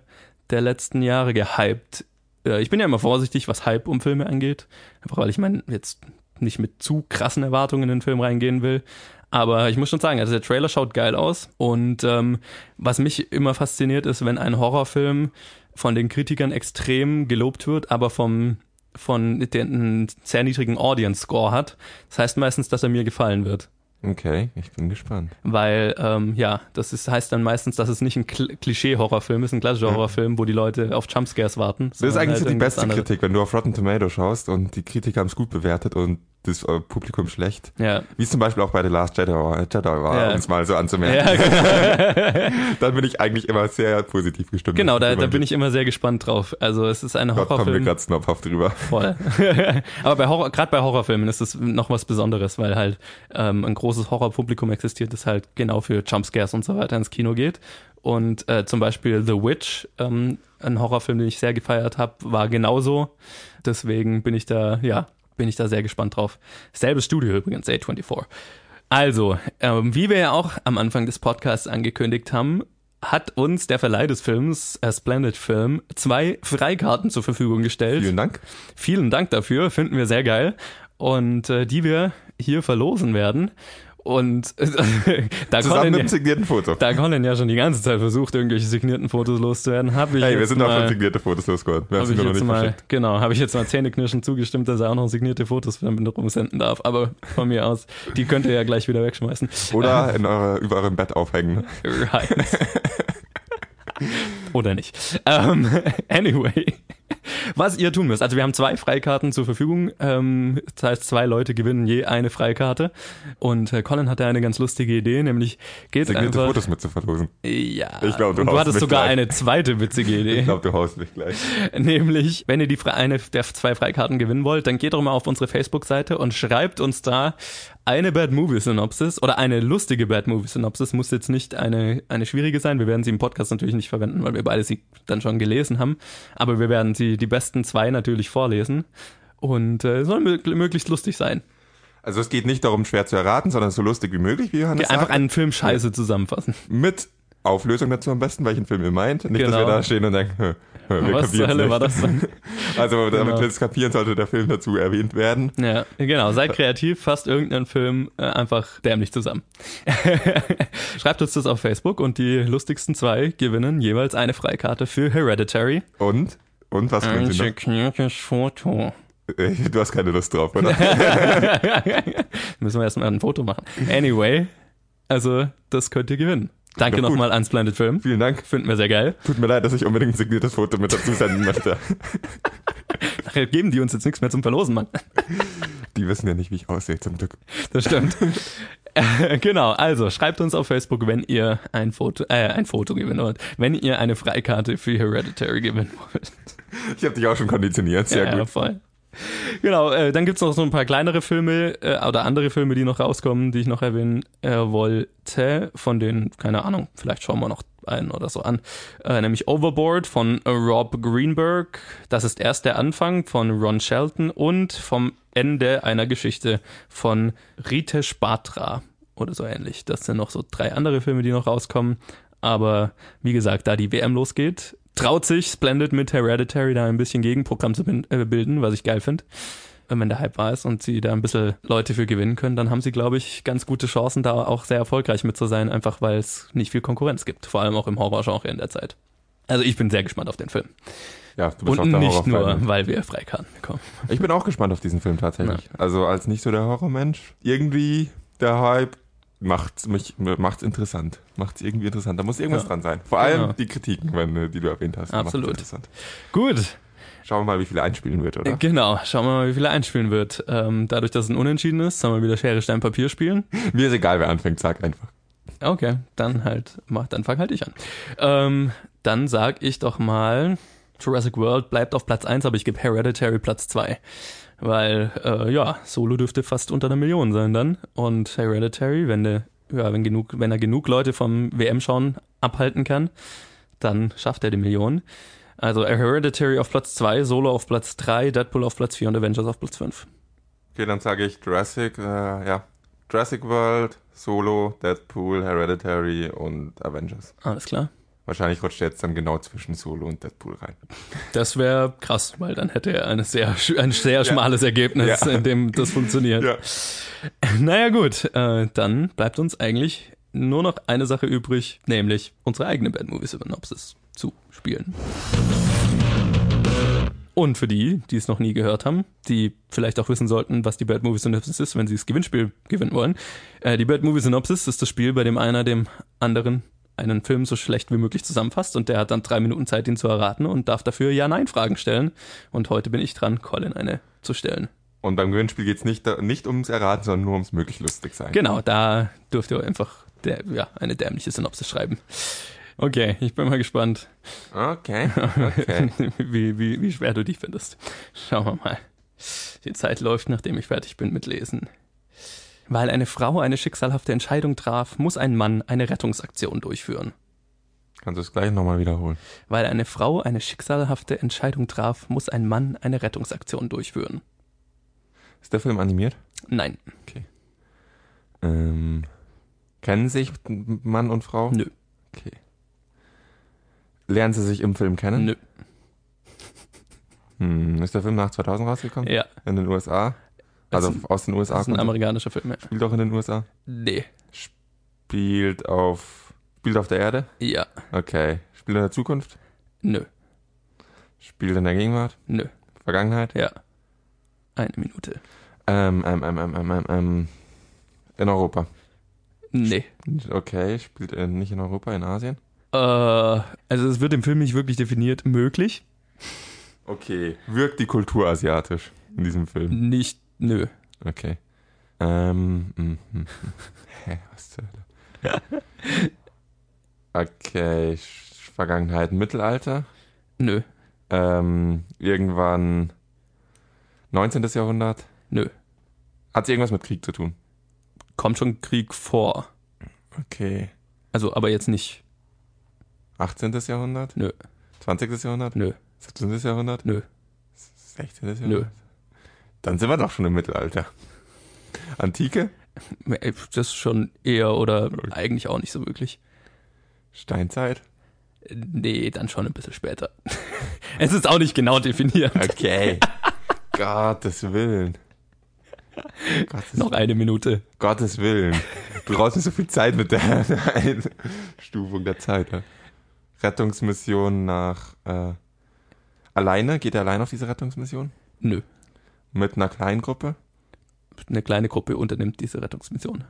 der letzten Jahre gehypt. Äh, Ich bin ja immer vorsichtig, was Hype um Filme angeht. Einfach weil ich meine, jetzt nicht mit zu krassen Erwartungen in den Film reingehen will. Aber ich muss schon sagen, also der Trailer schaut geil aus. Und ähm, was mich immer fasziniert ist, wenn ein Horrorfilm von den Kritikern extrem gelobt wird, aber vom von einen sehr niedrigen Audience Score hat. Das heißt meistens, dass er mir gefallen wird. Okay, ich bin gespannt. Weil, ähm, ja, das ist, heißt dann meistens, dass es nicht ein Kl Klischee-Horrorfilm ist, ein klassischer Horrorfilm, wo die Leute auf Jumpscares warten. Das ist eigentlich so die beste. Kritik, wenn du auf Rotten Tomato schaust und die Kritiker haben es gut bewertet und das äh, Publikum schlecht. Ja. Wie es zum Beispiel auch bei The Last Jedi war, Jedi war Ja. um es mal so anzumerken. Ja, genau. Dann bin ich eigentlich immer sehr positiv gestimmt. genau, da, da bin ich immer sehr gespannt drauf. Also es ist ein Gott, kommen wir Horrorfilm. gerade snobhaft drüber. Voll. Aber bei Horror, gerade bei Horrorfilmen ist es noch was Besonderes, weil halt ähm, ein großes Horrorpublikum existiert, das halt genau für Jumpscares und so weiter ins Kino geht. Und äh, zum Beispiel The Witch, ähm, ein Horrorfilm, den ich sehr gefeiert habe, war genauso. Deswegen bin ich da, ja, bin ich da sehr gespannt drauf. Selbes Studio übrigens, A24. Also, ähm, wie wir ja auch am Anfang des Podcasts angekündigt haben, hat uns der Verleih des Films, A Splendid Film, zwei Freikarten zur Verfügung gestellt. Vielen Dank. Vielen Dank dafür, finden wir sehr geil. Und äh, die wir hier verlosen werden. Und äh, da, Zusammen mit ja, signierten Foto. da Colin ja schon die ganze Zeit versucht, irgendwelche signierten Fotos loszuwerden, habe ich Hey, wir sind auch schon mal, signierte Fotos losgeworden. Wir haben hab ich jetzt mal, verschickt. genau, habe ich jetzt mal zähneknirschen zugestimmt, dass er auch noch signierte Fotos rumsenden darf. Aber von mir aus, die könnt ihr ja gleich wieder wegschmeißen. Oder in eure, über eurem Bett aufhängen. Right. Oder nicht. Ähm, anyway, was ihr tun müsst. Also wir haben zwei Freikarten zur Verfügung. Ähm, das heißt, zwei Leute gewinnen je eine Freikarte. Und äh, Colin hatte eine ganz lustige Idee, nämlich geht Signierte einfach... Fotos mit zu verlosen. Ja, Ich glaub, du du hattest sogar gleich. eine zweite witzige Idee. Ich glaube, du haust mich gleich. Nämlich, wenn ihr die eine der zwei Freikarten gewinnen wollt, dann geht doch mal auf unsere Facebook-Seite und schreibt uns da eine Bad Movie Synopsis oder eine lustige Bad Movie Synopsis. Muss jetzt nicht eine, eine schwierige sein. Wir werden sie im Podcast natürlich nicht verwenden, weil wir beide sie dann schon gelesen haben. Aber wir werden sie, die besten zwei natürlich vorlesen. Und äh, soll mö- möglichst lustig sein. Also es geht nicht darum, schwer zu erraten, sondern so lustig wie möglich, wie Johannes Einfach sagt. einen Film scheiße zusammenfassen. Mit Auflösung dazu am besten, welchen Film ihr meint. Nicht, dass Genau. wir da stehen und denken, hä, wir Was zur Hölle nicht. war das dann? Also damit Genau. wir es kapieren, sollte der Film dazu erwähnt werden. Ja, genau. Seid kreativ, fasst irgendeinen Film äh, einfach dämlich zusammen. Schreibt uns das auf Facebook und die lustigsten zwei gewinnen jeweils eine Freikarte für Hereditary. Und? Und was Ein sekniertes Foto. Äh, Du hast keine Lust drauf, oder? Müssen wir erstmal ein Foto machen. Anyway, also das könnt ihr gewinnen. Danke nochmal an Splendid Film. Vielen Dank. Finden wir sehr geil. Tut mir leid, dass ich unbedingt ein signiertes Foto mit dazu senden möchte. Nachher geben die uns jetzt nichts mehr zum Verlosen, Mann. Die wissen ja nicht, wie ich aussehe, zum Glück. Das stimmt. Äh, genau, also schreibt uns auf Facebook, wenn ihr ein Foto, äh, ein Foto gewinnen wollt, wenn ihr eine Freikarte für Hereditary gewinnen wollt. Ich habe dich auch schon konditioniert, sehr ja, gut. Ja, voll. Genau, äh, dann gibt's noch so ein paar kleinere Filme äh, oder andere Filme, die noch rauskommen, die ich noch erwähnen äh, wollte. Von denen, keine Ahnung, vielleicht schauen wir noch einen oder so an. Äh, nämlich Overboard von Rob Greenberg. Das ist erst der Anfang von Ron Shelton und vom Ende einer Geschichte von Ritesh Batra oder so ähnlich. Das sind noch so drei andere Filme, die noch rauskommen. Aber wie gesagt, da die WM losgeht, traut sich Splendid mit Hereditary da ein bisschen Gegenprogramm zu äh, bilden, was ich geil finde. Wenn der Hype war ist und sie da ein bisschen Leute für gewinnen können, dann haben sie, glaube ich, ganz gute Chancen, da auch sehr erfolgreich mit zu sein, einfach weil es nicht viel Konkurrenz gibt, vor allem auch im Horrorgenre in der Zeit. Also ich bin sehr gespannt auf den Film. Ja, du bist Und auf der nicht nur, Horrorfan. weil wir Freikarten bekommen. Ich bin auch gespannt auf diesen Film tatsächlich. Also als nicht so der Horrormensch. Irgendwie der Hype macht mich macht's interessant. Macht's irgendwie interessant. Da muss irgendwas Ja. dran sein. Vor allem Genau. die Kritiken, wenn, äh, die du erwähnt hast. Absolut. Interessant. Gut, Schauen wir mal, wie viel einspielen wird, oder? genau. Schauen wir mal, wie viel er einspielen wird. Ähm, dadurch, dass es ein Unentschieden ist, sollen wir wieder Schere, Stein, Papier spielen. Mir ist egal, wer anfängt, sag einfach. Okay, dann halt, mach, dann fang halt ich an. Ähm, dann sag ich doch mal, Jurassic World bleibt auf Platz 1, aber ich gebe Hereditary Platz 2. Weil, äh, ja, Solo dürfte fast unter einer Million sein dann. Und Hereditary, wenn der, ja, wenn genug, wenn er genug Leute vom WM-Schauen abhalten kann, dann schafft er die Million. Also Hereditary auf Platz 2, Solo auf Platz 3, Deadpool auf Platz 4 und Avengers auf Platz 5. Okay, dann sage ich Jurassic, äh, ja. Jurassic World, Solo, Deadpool, Hereditary und Avengers. Alles klar. Wahrscheinlich rutscht er jetzt dann genau zwischen Solo und Deadpool rein. Das wäre krass, weil dann hätte er eine sehr, ein sehr schmales Ergebnis, Ja. in dem das funktioniert. Ja. Naja gut, äh, dann bleibt uns eigentlich nur noch eine Sache übrig, nämlich unsere eigene Bad Movie Synopsis zu spielen. Und für die, die es noch nie gehört haben, die vielleicht auch wissen sollten, was die Bad Movie Synopsis ist, wenn sie das Gewinnspiel gewinnen wollen. Äh, die Bad Movie Synopsis ist das Spiel, bei dem einer dem anderen einen Film so schlecht wie möglich zusammenfasst und der hat dann drei Minuten Zeit, ihn zu erraten und darf dafür Ja-Nein-Fragen stellen. Und heute bin ich dran, Colin eine zu stellen. Und beim Gewinnspiel geht es nicht, nicht ums Erraten, sondern nur ums möglich lustig sein. Genau, da dürft ihr einfach der, ja, eine dämliche Synopsis schreiben. Okay, ich bin mal gespannt, Okay, okay. wie, wie, wie schwer du die findest. Schauen wir mal. Die Zeit läuft, nachdem ich fertig bin mit Lesen. Weil eine Frau eine schicksalhafte Entscheidung traf, muss ein Mann eine Rettungsaktion durchführen. Kannst du es gleich nochmal wiederholen? Weil eine Frau eine schicksalhafte Entscheidung traf, muss ein Mann eine Rettungsaktion durchführen. Ist der Film animiert? Nein, Ähm, kennen sich Mann und Frau? nö, Okay. Lernen sie sich im Film kennen? nö, Hm, ist der Film nach 2000 rausgekommen? ja. In den USA? Also ein- aus den USA? Das ist ein er? amerikanischer Film. Ja. Spielt auch in den USA? Nee, Spielt auf, spielt auf der Erde? ja, Okay. Spielt in der Zukunft? nö, Spielt in der Gegenwart? nö, Vergangenheit? ja. Eine Minute. Ähm, ähm, ähm, ähm, ähm, ähm, ähm, in Europa. Nee. Okay, spielt er nicht in Europa, in Asien? Äh, also es wird im Film nicht wirklich definiert. Möglich? Okay. Wirkt die Kultur asiatisch in diesem Film? Nicht, nö. Okay. Ähm, mm, mm, mm. Hä, was zur Hölle? Okay, Vergangenheit, Mittelalter. Nö, Ähm, irgendwann 19. Jahrhundert. nö. Hat irgendwas mit Krieg zu tun? Kommt schon Krieg vor. Okay. Also, aber jetzt nicht. 18. Jahrhundert? Nö, 20. Jahrhundert? nö, 17. Jahrhundert? nö, 16. Jahrhundert? nö. Dann sind wir doch schon im Mittelalter. Antike? Äh, Das ist schon eher oder eigentlich auch nicht so wirklich. Steinzeit? Nee, dann schon ein bisschen später. es ist auch nicht genau definiert. Okay. Gottes Willen. Gottes, Noch eine Minute. Gottes Willen. Du brauchst nicht so viel Zeit mit der Einstufung der Zeit. Ja. Rettungsmission nach. Äh, alleine? Geht er allein auf diese Rettungsmission? Nö. Mit einer kleinen Gruppe? Eine kleine Gruppe unternimmt diese Rettungsmission.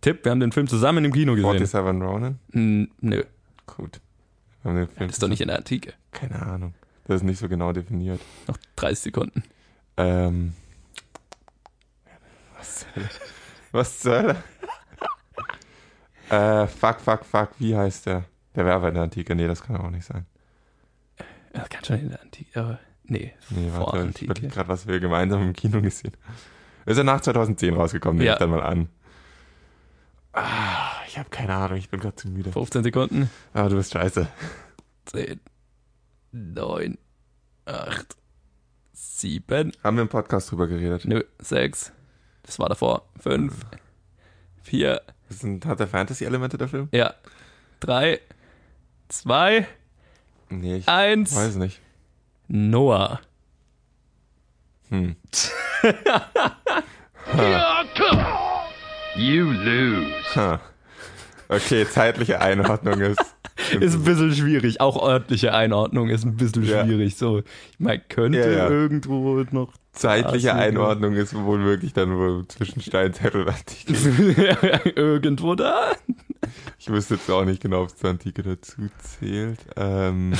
Tipp, wir haben den Film zusammen im Kino gesehen. 47 Ronin? N- Nö, Gut. Wir haben den Film das ist doch nicht in der Antike. Keine Ahnung. Das ist nicht so genau definiert. Noch 30 Sekunden. Ähm. Was zur Hölle? Was zur Hölle? äh, fuck, fuck, fuck, wie heißt der? Der Werber in der Antike? Nee, das kann auch nicht sein. Das kann schon in der Antike, aber nee, Nee, vor warte, ich Antike. überlege gerade, was wir gemeinsam im Kino gesehen Ist er nach 2010 rausgekommen, nehme Ja. ich dann mal an. Ah, ich habe keine Ahnung, ich bin gerade zu müde. 15 Sekunden. Aber du bist scheiße. 10, 9, 8, 7, Haben wir im Podcast drüber geredet? nö, 6. Das war davor. 5, 4, Das sind, hat der Fantasy-Elemente, der Film? ja, 3, 2, Nee, ich 1. weiß nicht. Noah. Hm. You lose. Ha. Okay, zeitliche Einordnung ist ist ein bisschen schwierig. Auch örtliche Einordnung ist ein bisschen Ja. schwierig. So, ich meine, könnte Ja, ja. irgendwo noch Zeitliche. Einordnung ist wohl wirklich dann wohl zwischen Steinzeit und Antike. irgendwo da. Ich wüsste jetzt auch nicht genau, ob es zur Antike dazu zählt. Ähm,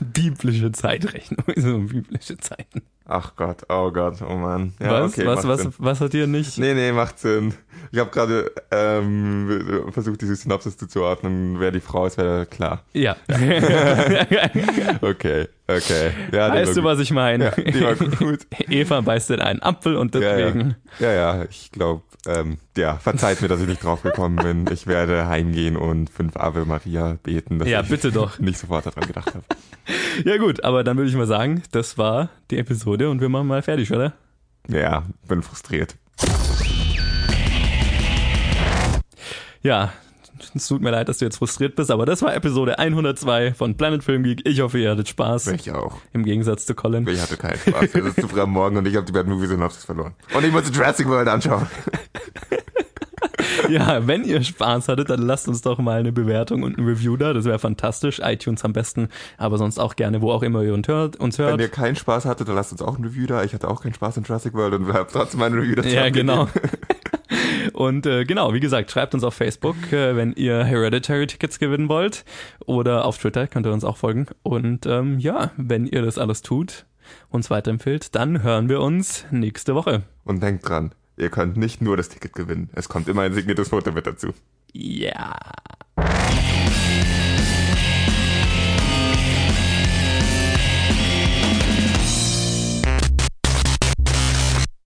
Biblische Zeitrechnung, so biblische Zeiten. ach Gott, oh Gott, oh Mann. Ja, was, okay, was, was, Sinn. was hat dir nicht? Nee, nee, macht Sinn. Ich habe gerade ähm, versucht, diese Synopsis zuzuordnen. Wer die Frau ist, wäre klar. Ja. Okay, okay. Ja, weißt du, was ich meine? Ja, die war gut. Eva beißt in einen Apfel und Ja, deswegen. ja, ja, ja ich glaube, ähm, ja, verzeiht mir, dass ich nicht drauf gekommen bin. Ich werde heimgehen und fünf Ave Maria beten, dass Ja, ich bitte doch. nicht sofort daran gedacht habe. Ja gut, aber dann würde ich mal sagen, das war die Episode und wir machen mal fertig, oder? Ja, bin frustriert. Ja, es tut mir leid, dass du jetzt frustriert bist, aber das war Episode 102 von Planet Film Geek. Ich hoffe, ihr hattet Spaß. Ich auch. Im Gegensatz zu Colin. Ich hatte keinen Spaß. Es ist zu früh am Morgen und ich habe die Bad Movie Synopsis verloren. Und ich muss Jurassic World anschauen. Ja, wenn ihr Spaß hattet, dann lasst uns doch mal eine Bewertung und ein Review da. Das wäre fantastisch. iTunes am besten, aber sonst auch gerne, wo auch immer ihr uns hört. Wenn ihr keinen Spaß hattet, dann lasst uns auch ein Review da. Ich hatte auch keinen Spaß in Jurassic World und habe trotzdem ein Review dazu Ja, genau. Und äh, genau, wie gesagt, schreibt uns auf Facebook, äh, wenn ihr Hereditary-Tickets gewinnen wollt. Oder auf Twitter könnt ihr uns auch folgen. Und ähm, ja, wenn ihr das alles tut, uns weiterempfiehlt, dann hören wir uns nächste Woche. Und denkt dran, ihr könnt nicht nur das Ticket gewinnen. Es kommt immer ein signiertes Foto mit dazu. Ja.